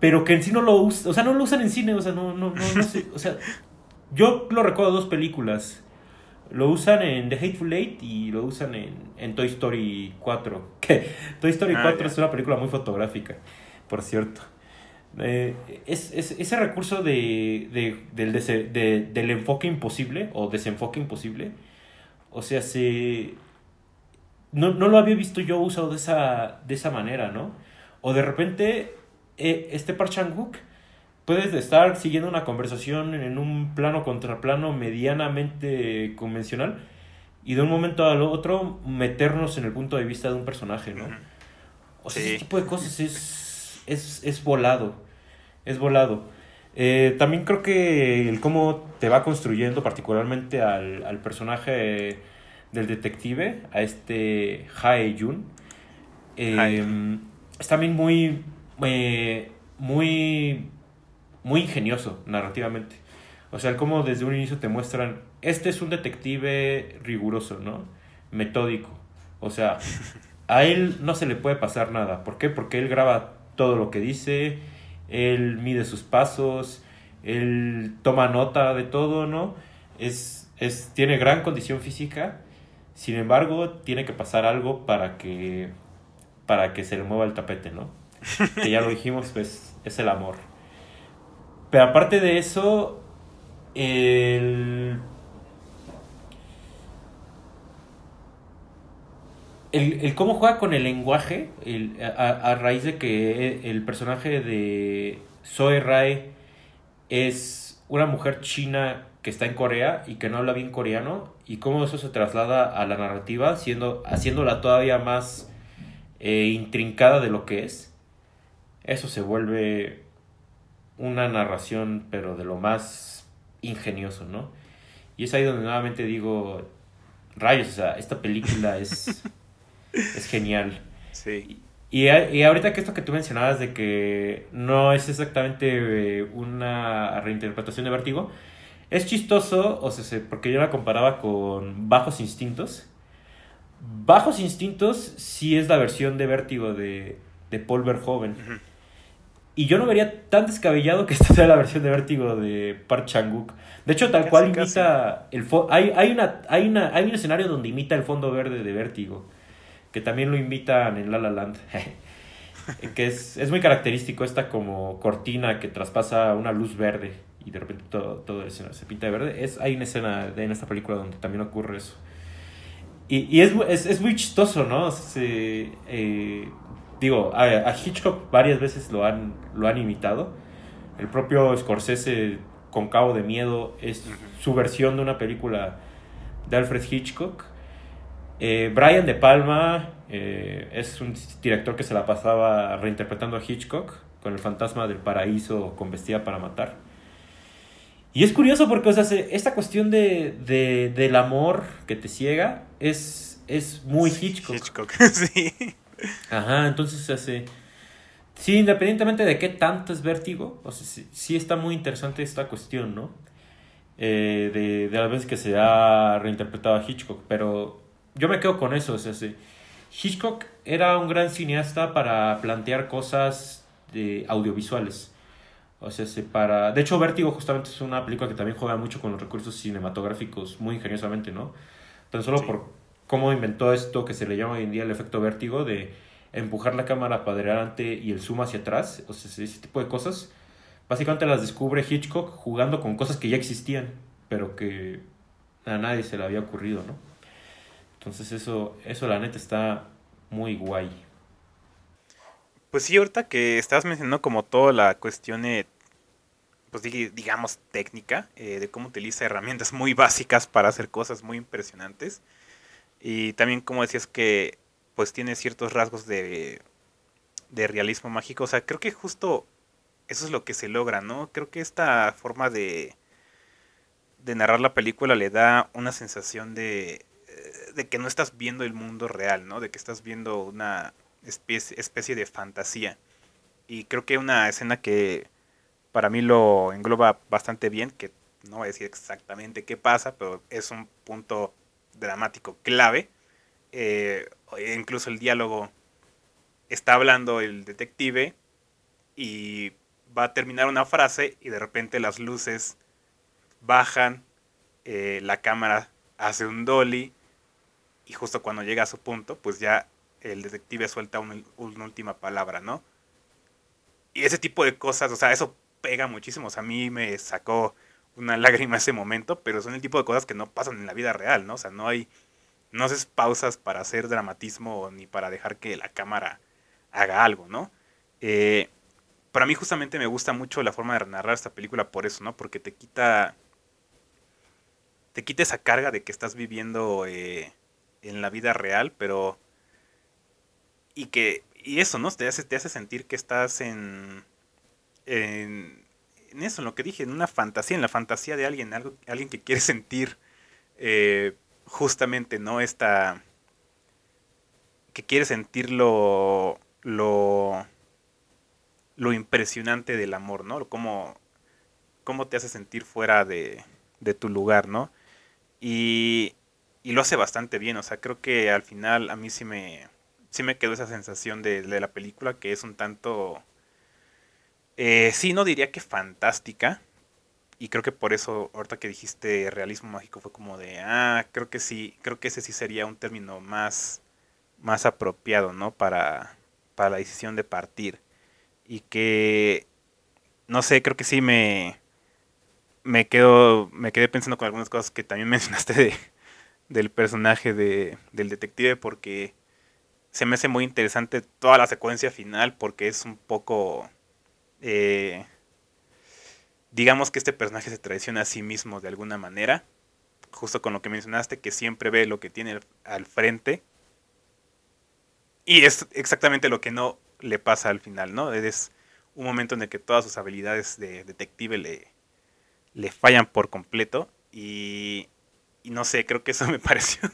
pero que en sí no lo usan, o sea, no lo usan en cine, o sea, no, no, no, no sé, o sea, yo lo recuerdo dos películas. Lo usan en The Hateful Eight y lo usan en, en Toy Story 4. Que Toy Story Ah, 4 ya. es una película muy fotográfica, por cierto. Eh, es, es- ese recurso de, de- del, dese- de- del enfoque imposible o desenfoque imposible, o sea, se, no, no lo había visto yo usado de esa, de esa manera, ¿no? O de repente, eh, este Park Chan-wook puedes estar siguiendo una conversación en un plano contra plano medianamente convencional y de un momento al otro meternos en el punto de vista de un personaje, ¿no? O sea, Sí. ese tipo de cosas es, es, es volado. Es volado. Eh, también creo que el cómo te va construyendo, particularmente al, al personaje del detective, a este Hae Jun, eh, Hae. es también muy, eh, muy, muy ingenioso narrativamente. O sea, el cómo desde un inicio te muestran, este es un detective riguroso, ¿no? Metódico. O sea, a él no se le puede pasar nada. ¿Por qué? Porque él graba todo lo que dice, él mide sus pasos, él toma nota de todo, ¿no? Es, es, tiene gran condición física, sin embargo, tiene que pasar algo para que, para que se le mueva el tapete, ¿no? Que ya lo dijimos, pues es el amor. Pero aparte de eso, el el, cómo juega con el lenguaje, el, a, raíz de que el personaje de Zoe Rai es una mujer china que está en Corea y que no habla bien coreano, y cómo eso se traslada a la narrativa, siendo, haciéndola todavía más eh, intrincada de lo que es, eso se vuelve una narración, pero de lo más ingenioso, ¿no? Y es ahí donde nuevamente digo, rayos, o sea, esta película es, es genial. Sí. Y, y ahorita que esto que tú mencionabas de que no es exactamente eh, una reinterpretación de Vértigo, es chistoso, o sea, se- porque yo la comparaba con Bajos Instintos. Bajos Instintos sí es la versión de Vértigo de, de Paul Verhoeven. Y yo no vería tan descabellado que esta sea la versión de Vértigo de Park Chan-wook. De hecho, tal Casi, cual casi. imita el hay, hay una hay una hay un escenario donde imita el fondo verde de Vértigo, que también lo invitan en La La Land. que es, es muy característico esta como cortina que traspasa una luz verde y de repente todo, todo el escenario se pinta de verde. Es, hay una escena de- en esta película donde también ocurre eso. Y, y es, es, es muy chistoso, ¿no? Se- eh, digo, a, a Hitchcock varias veces lo han, lo han imitado. El propio Scorsese, con Cabo de Miedo, es su versión de una película de Alfred Hitchcock. Eh, Brian De Palma eh, es un director que se la pasaba reinterpretando a Hitchcock con El fantasma del paraíso con Vestida para matar. Y es curioso porque, o sea, esta cuestión de, de, del amor que te ciega es, es muy Hitchcock. Hitchcock, sí. Ajá, entonces se hace... Sí, independientemente de qué tanto es vértigo, o sea, sí, sí está muy interesante esta cuestión, ¿no? Eh, de, de las veces que se ha reinterpretado a Hitchcock, pero yo me quedo con eso, o sea, sí. Hitchcock era un gran cineasta para plantear cosas de audiovisuales. O sea, se para... De hecho, Vértigo justamente es una película que también juega mucho con los recursos cinematográficos muy ingeniosamente, ¿no? Tan solo por cómo inventó esto que se le llama hoy en día el efecto vértigo de empujar la cámara para adelante y el zoom hacia atrás, o sea, ese tipo de cosas, básicamente las descubre Hitchcock jugando con cosas que ya existían, pero que a nadie se le había ocurrido, ¿no? Entonces eso, eso la neta está muy guay. Pues sí, ahorita que estabas mencionando como toda la cuestión, eh, pues digamos, técnica, eh, de cómo utiliza herramientas muy básicas para hacer cosas muy impresionantes. Y también como decías que pues tiene ciertos rasgos de, de realismo mágico. O sea, creo que justo eso es lo que se logra, ¿no? Creo que esta forma de, de narrar la película le da una sensación de, eh, de que no estás viendo el mundo real, ¿no? De que estás viendo una especie, especie de fantasía. Y creo que una escena que para mí lo engloba bastante bien, que no voy a decir exactamente qué pasa, pero es un punto dramático clave. Eh, incluso el diálogo está hablando el detective y va a terminar una frase y de repente las luces bajan, eh, la cámara hace un dolly y justo cuando llega a su punto, pues ya el detective suelta una, última palabra, ¿no? Y ese tipo de cosas, o sea, eso pega muchísimo. O sea, a mí me sacó una lágrima ese momento, pero son el tipo de cosas que no pasan en la vida real, ¿no? O sea, no hay, no haces pausas para hacer dramatismo ni para dejar que la cámara haga algo, ¿no? Eh, para mí justamente me gusta mucho la forma de narrar esta película por eso, ¿no? Porque te quita, te quita esa carga de que estás viviendo eh, en la vida real, pero y que y eso, ¿no? Te hace, te hace sentir que estás en, en, en eso, en lo que dije, en una fantasía, en la fantasía de alguien, algo, alguien que quiere sentir eh, justamente, ¿no? Esta, que quiere sentir lo, lo, lo impresionante del amor, ¿no? Cómo, cómo te hace sentir fuera de, de tu lugar, ¿no? Y, y lo hace bastante bien, o sea, creo que al final a mí sí me, sí me quedó esa sensación de, de la película que es un tanto eh, sí, no diría que fantástica. Y creo que por eso, ahorita que dijiste realismo mágico, fue como de, ah, creo que sí, creo que ese sí sería un término más, más apropiado, ¿no? Para, para la decisión de partir. Y que, no sé, creo que sí me, me quedo, me quedé pensando con algunas cosas que también mencionaste de, del personaje de, del detective, porque se me hace muy interesante toda la secuencia final, porque es un poco eh, digamos que este personaje se traiciona a sí mismo de alguna manera, justo con lo que mencionaste, que siempre ve lo que tiene al frente. Y es exactamente lo que no le pasa al final, ¿no? Es un momento en el que todas sus habilidades de detective le, le fallan por completo. Y, y no sé, creo que eso me pareció,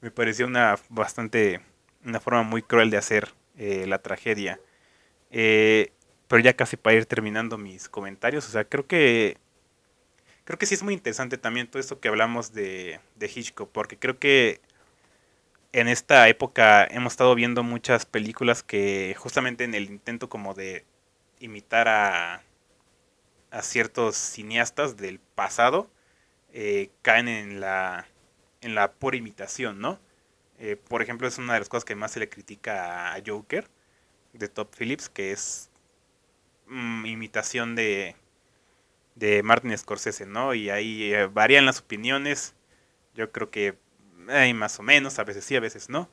me pareció una bastante, una forma muy cruel de hacer eh, la tragedia. Eh, pero ya casi para ir terminando mis comentarios, o sea, creo que creo que sí es muy interesante también todo esto que hablamos de, de Hitchcock, porque creo que en esta época hemos estado viendo muchas películas que justamente en el intento como de imitar a, a ciertos cineastas del pasado, eh, caen en la, en la pura imitación, ¿no? Eh, por ejemplo, es una de las cosas que más se le critica a Joker, de Top Phillips, que es Mm, imitación de, de Martin Scorsese, ¿no? Y ahí eh, varían las opiniones. Yo creo que hay más o menos, a veces sí, a veces no.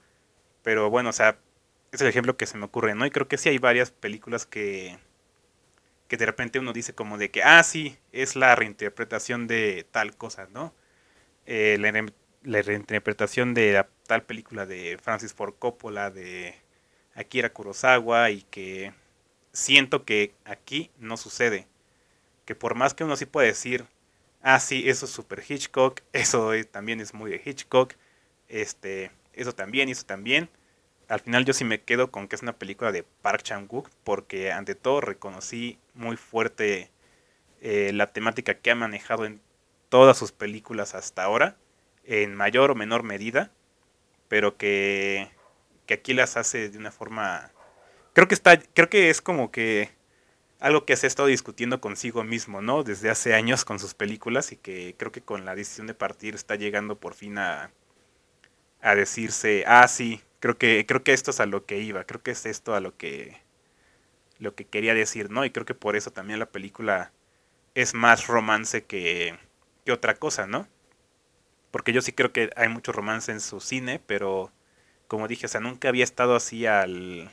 Pero bueno, o sea, es el ejemplo que se me ocurre, ¿no? Y creo que sí hay varias películas que, que de repente uno dice como de que, ah, sí, es la reinterpretación de tal cosa, ¿no? Eh, la, la, reinterpretación de la, tal película de Francis Ford Coppola, de Akira Kurosawa, y que siento que aquí no sucede. Que por más que uno sí puede decir, ah, sí, eso es super Hitchcock, eso también es muy de Hitchcock, este, eso también, eso también. Al final yo sí me quedo con que es una película de Park Chan-wook porque ante todo reconocí muy fuerte eh, la temática que ha manejado en todas sus películas hasta ahora, en mayor o menor medida, pero que, que aquí las hace de una forma... Creo que, está, creo que es como que algo que se ha estado discutiendo consigo mismo, ¿no? Desde hace años con sus películas y que creo que con la decisión de partir está llegando por fin a, a decirse, ah, sí, creo que, creo que esto es a lo que iba, creo que es esto a lo que, lo que quería decir, ¿no? Y creo que por eso también la película es más romance que, que otra cosa, ¿no? Porque yo sí creo que hay mucho romance en su cine, pero como dije, o sea, nunca había estado así al,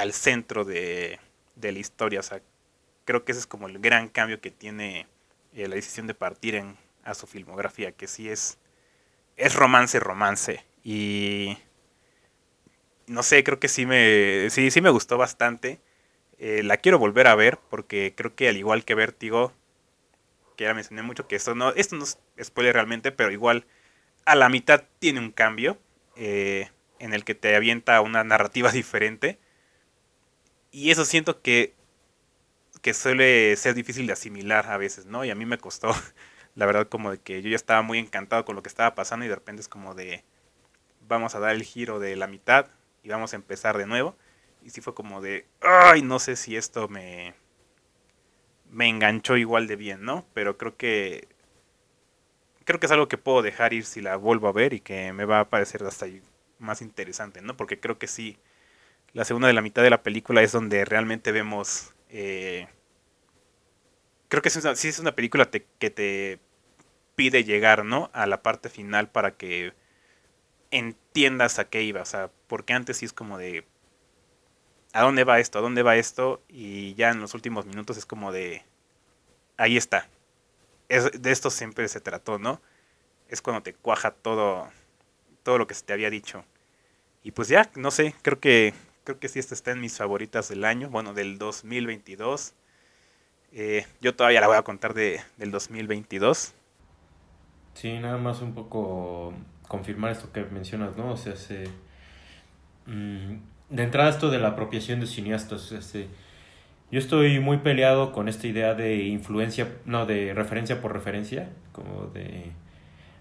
al centro de, de la historia. O sea, creo que ese es como el gran cambio que tiene eh, la decisión de partir en, a su filmografía, que sí es, es romance, romance. Y no sé, creo que sí me, sí, sí me gustó bastante. Eh, la quiero volver a ver porque creo que al igual que Vértigo, que ya mencioné mucho, que esto no, esto no es spoiler realmente, pero igual a la mitad tiene un cambio eh, en el que te avienta una narrativa diferente y eso siento que, que suele ser difícil de asimilar a veces, ¿no? Y a mí me costó, la verdad, como de que yo ya estaba muy encantado con lo que estaba pasando y de repente es como de, vamos a dar el giro de la mitad y vamos a empezar de nuevo. Y sí fue como de, ay, no sé si esto me, me enganchó igual de bien, ¿no? Pero creo que creo que es algo que puedo dejar ir si la vuelvo a ver y que me va a parecer hasta más interesante, ¿no? Porque creo que sí la segunda de la mitad de la película es donde realmente vemos... Eh, creo que sí es una película que te pide llegar, ¿no? A la parte final para que entiendas a qué iba. O sea, porque antes sí es como de... ¿A dónde va esto? ¿A dónde va esto? Y ya en los últimos minutos es como de... Ahí está. de esto siempre se trató, ¿no? Es cuando te cuaja todo, todo lo que se te había dicho. Y pues ya, no sé, creo que creo que sí esta está en mis favoritas del año, bueno, del 2022. Eh, yo todavía la voy a contar de, del 2022. Sí, nada más un poco confirmar esto que mencionas, ¿no? O sea, se, mm, de entrada esto de la apropiación de cineastas, este, yo estoy muy peleado con esta idea de influencia, no, de referencia por referencia, como de,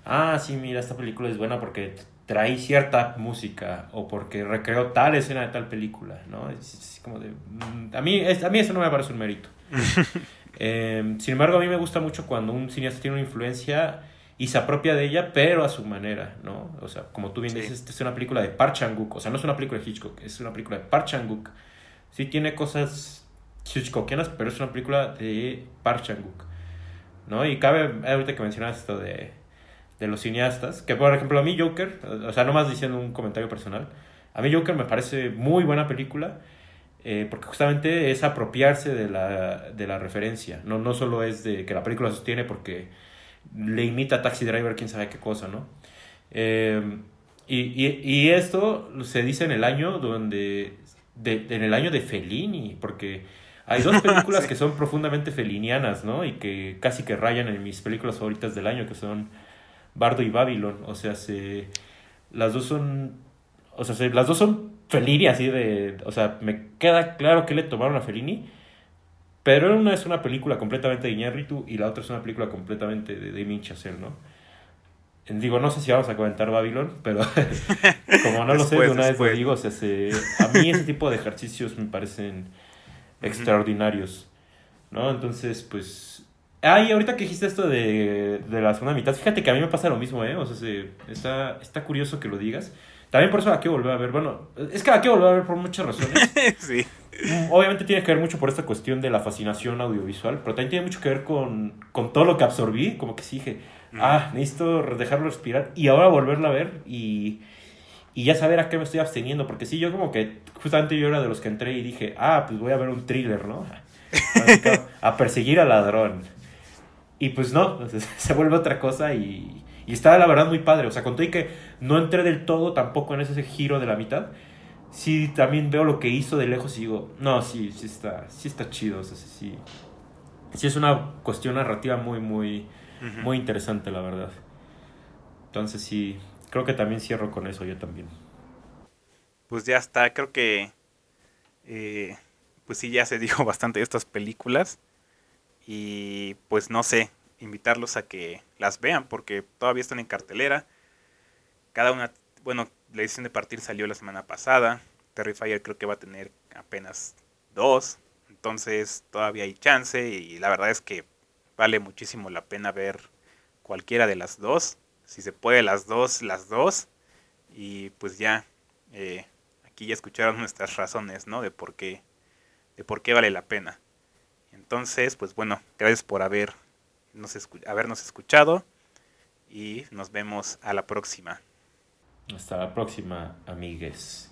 ah, sí, mira, esta película es buena porque traí cierta música o porque recreó tal escena de tal película, ¿no? Es, como de, mm, a, mí, a mí eso no me parece un mérito. Em, sin embargo, a mí me gusta mucho cuando un cineasta tiene una influencia y se apropia de ella, pero a su manera, ¿no? O sea, como tú bien dices, es una película de Park Chan-wook, o sea, no es una película de Hitchcock, es una película de Park Chan-wook. Sí tiene cosas Hitchcockianas, pero es una película de Park Chan-wook, ¿no? Y cabe, ahorita que mencionas esto de de los cineastas. Que por ejemplo a mí Joker, o sea, nomás diciendo un comentario personal, a mí Joker me parece muy buena película. Eh, porque justamente es apropiarse de la, de la referencia. No, no solo es de que la película sostiene porque le imita a Taxi Driver, quién sabe qué cosa, ¿no? Eh, y, y, y, esto se dice en el año donde. De, en el año de Fellini, porque hay dos películas que son profundamente felinianas, ¿no? Y que casi que rayan en mis películas favoritas del año, que son Bardo y Babylon. O sea, se, las dos son. O sea, las dos son Fellini, así de. O sea, me queda claro que le tomaron a Fellini. Pero una es una película completamente de Iñárritu y la otra es una película completamente de Damien Chazelle, ¿no? Digo, no sé si vamos a comentar Babylon, pero como no lo sé, de una vez lo digo, o sea, a mí ese tipo de ejercicios me parecen extraordinarios, ¿no? Entonces, pues, Ah, y ahorita que dijiste esto de, de, la segunda mitad, fíjate que a mí me pasa lo mismo, ¿eh? O sea, se, está, está curioso que lo digas. También por eso la quiero volver a ver. Bueno, es que la quiero volver a ver por muchas razones. sí. Mm, obviamente tiene que ver mucho por esta cuestión de la fascinación audiovisual, pero también tiene mucho que ver con, con todo lo que absorbí. Como que sí dije, mm. ah, necesito dejarlo respirar y ahora volverla a ver y, y ya saber a qué me estoy absteniendo. Porque sí, yo como que justamente yo era de los que entré y dije, ah, pues voy a ver un thriller, ¿no? a perseguir al ladrón. Y pues no, se vuelve otra cosa y, y está la verdad muy padre. O sea, conté que no entré del todo tampoco en ese giro de la mitad. Sí, también veo lo que hizo de lejos y digo, no, sí, sí está, sí está chido. O sea, sí, sí es una cuestión narrativa muy, muy, muy interesante, la verdad. Entonces sí, creo que también cierro con eso yo también. Pues ya está, creo que eh, pues sí ya se dijo bastante de estas películas y pues no sé, invitarlos a que las vean porque todavía están en cartelera. Cada una, bueno, la edición de partir salió la semana pasada. Terrifier creo que va a tener apenas dos. Entonces todavía hay chance y la verdad es que vale muchísimo la pena ver cualquiera de las dos si se puede las dos, las dos. Y pues ya, eh, aquí ya escucharon nuestras razones, ¿no? De por qué, de por qué vale la pena. Entonces, pues bueno, gracias por escu habernos escuchado y nos vemos a la próxima. Hasta la próxima, amigues.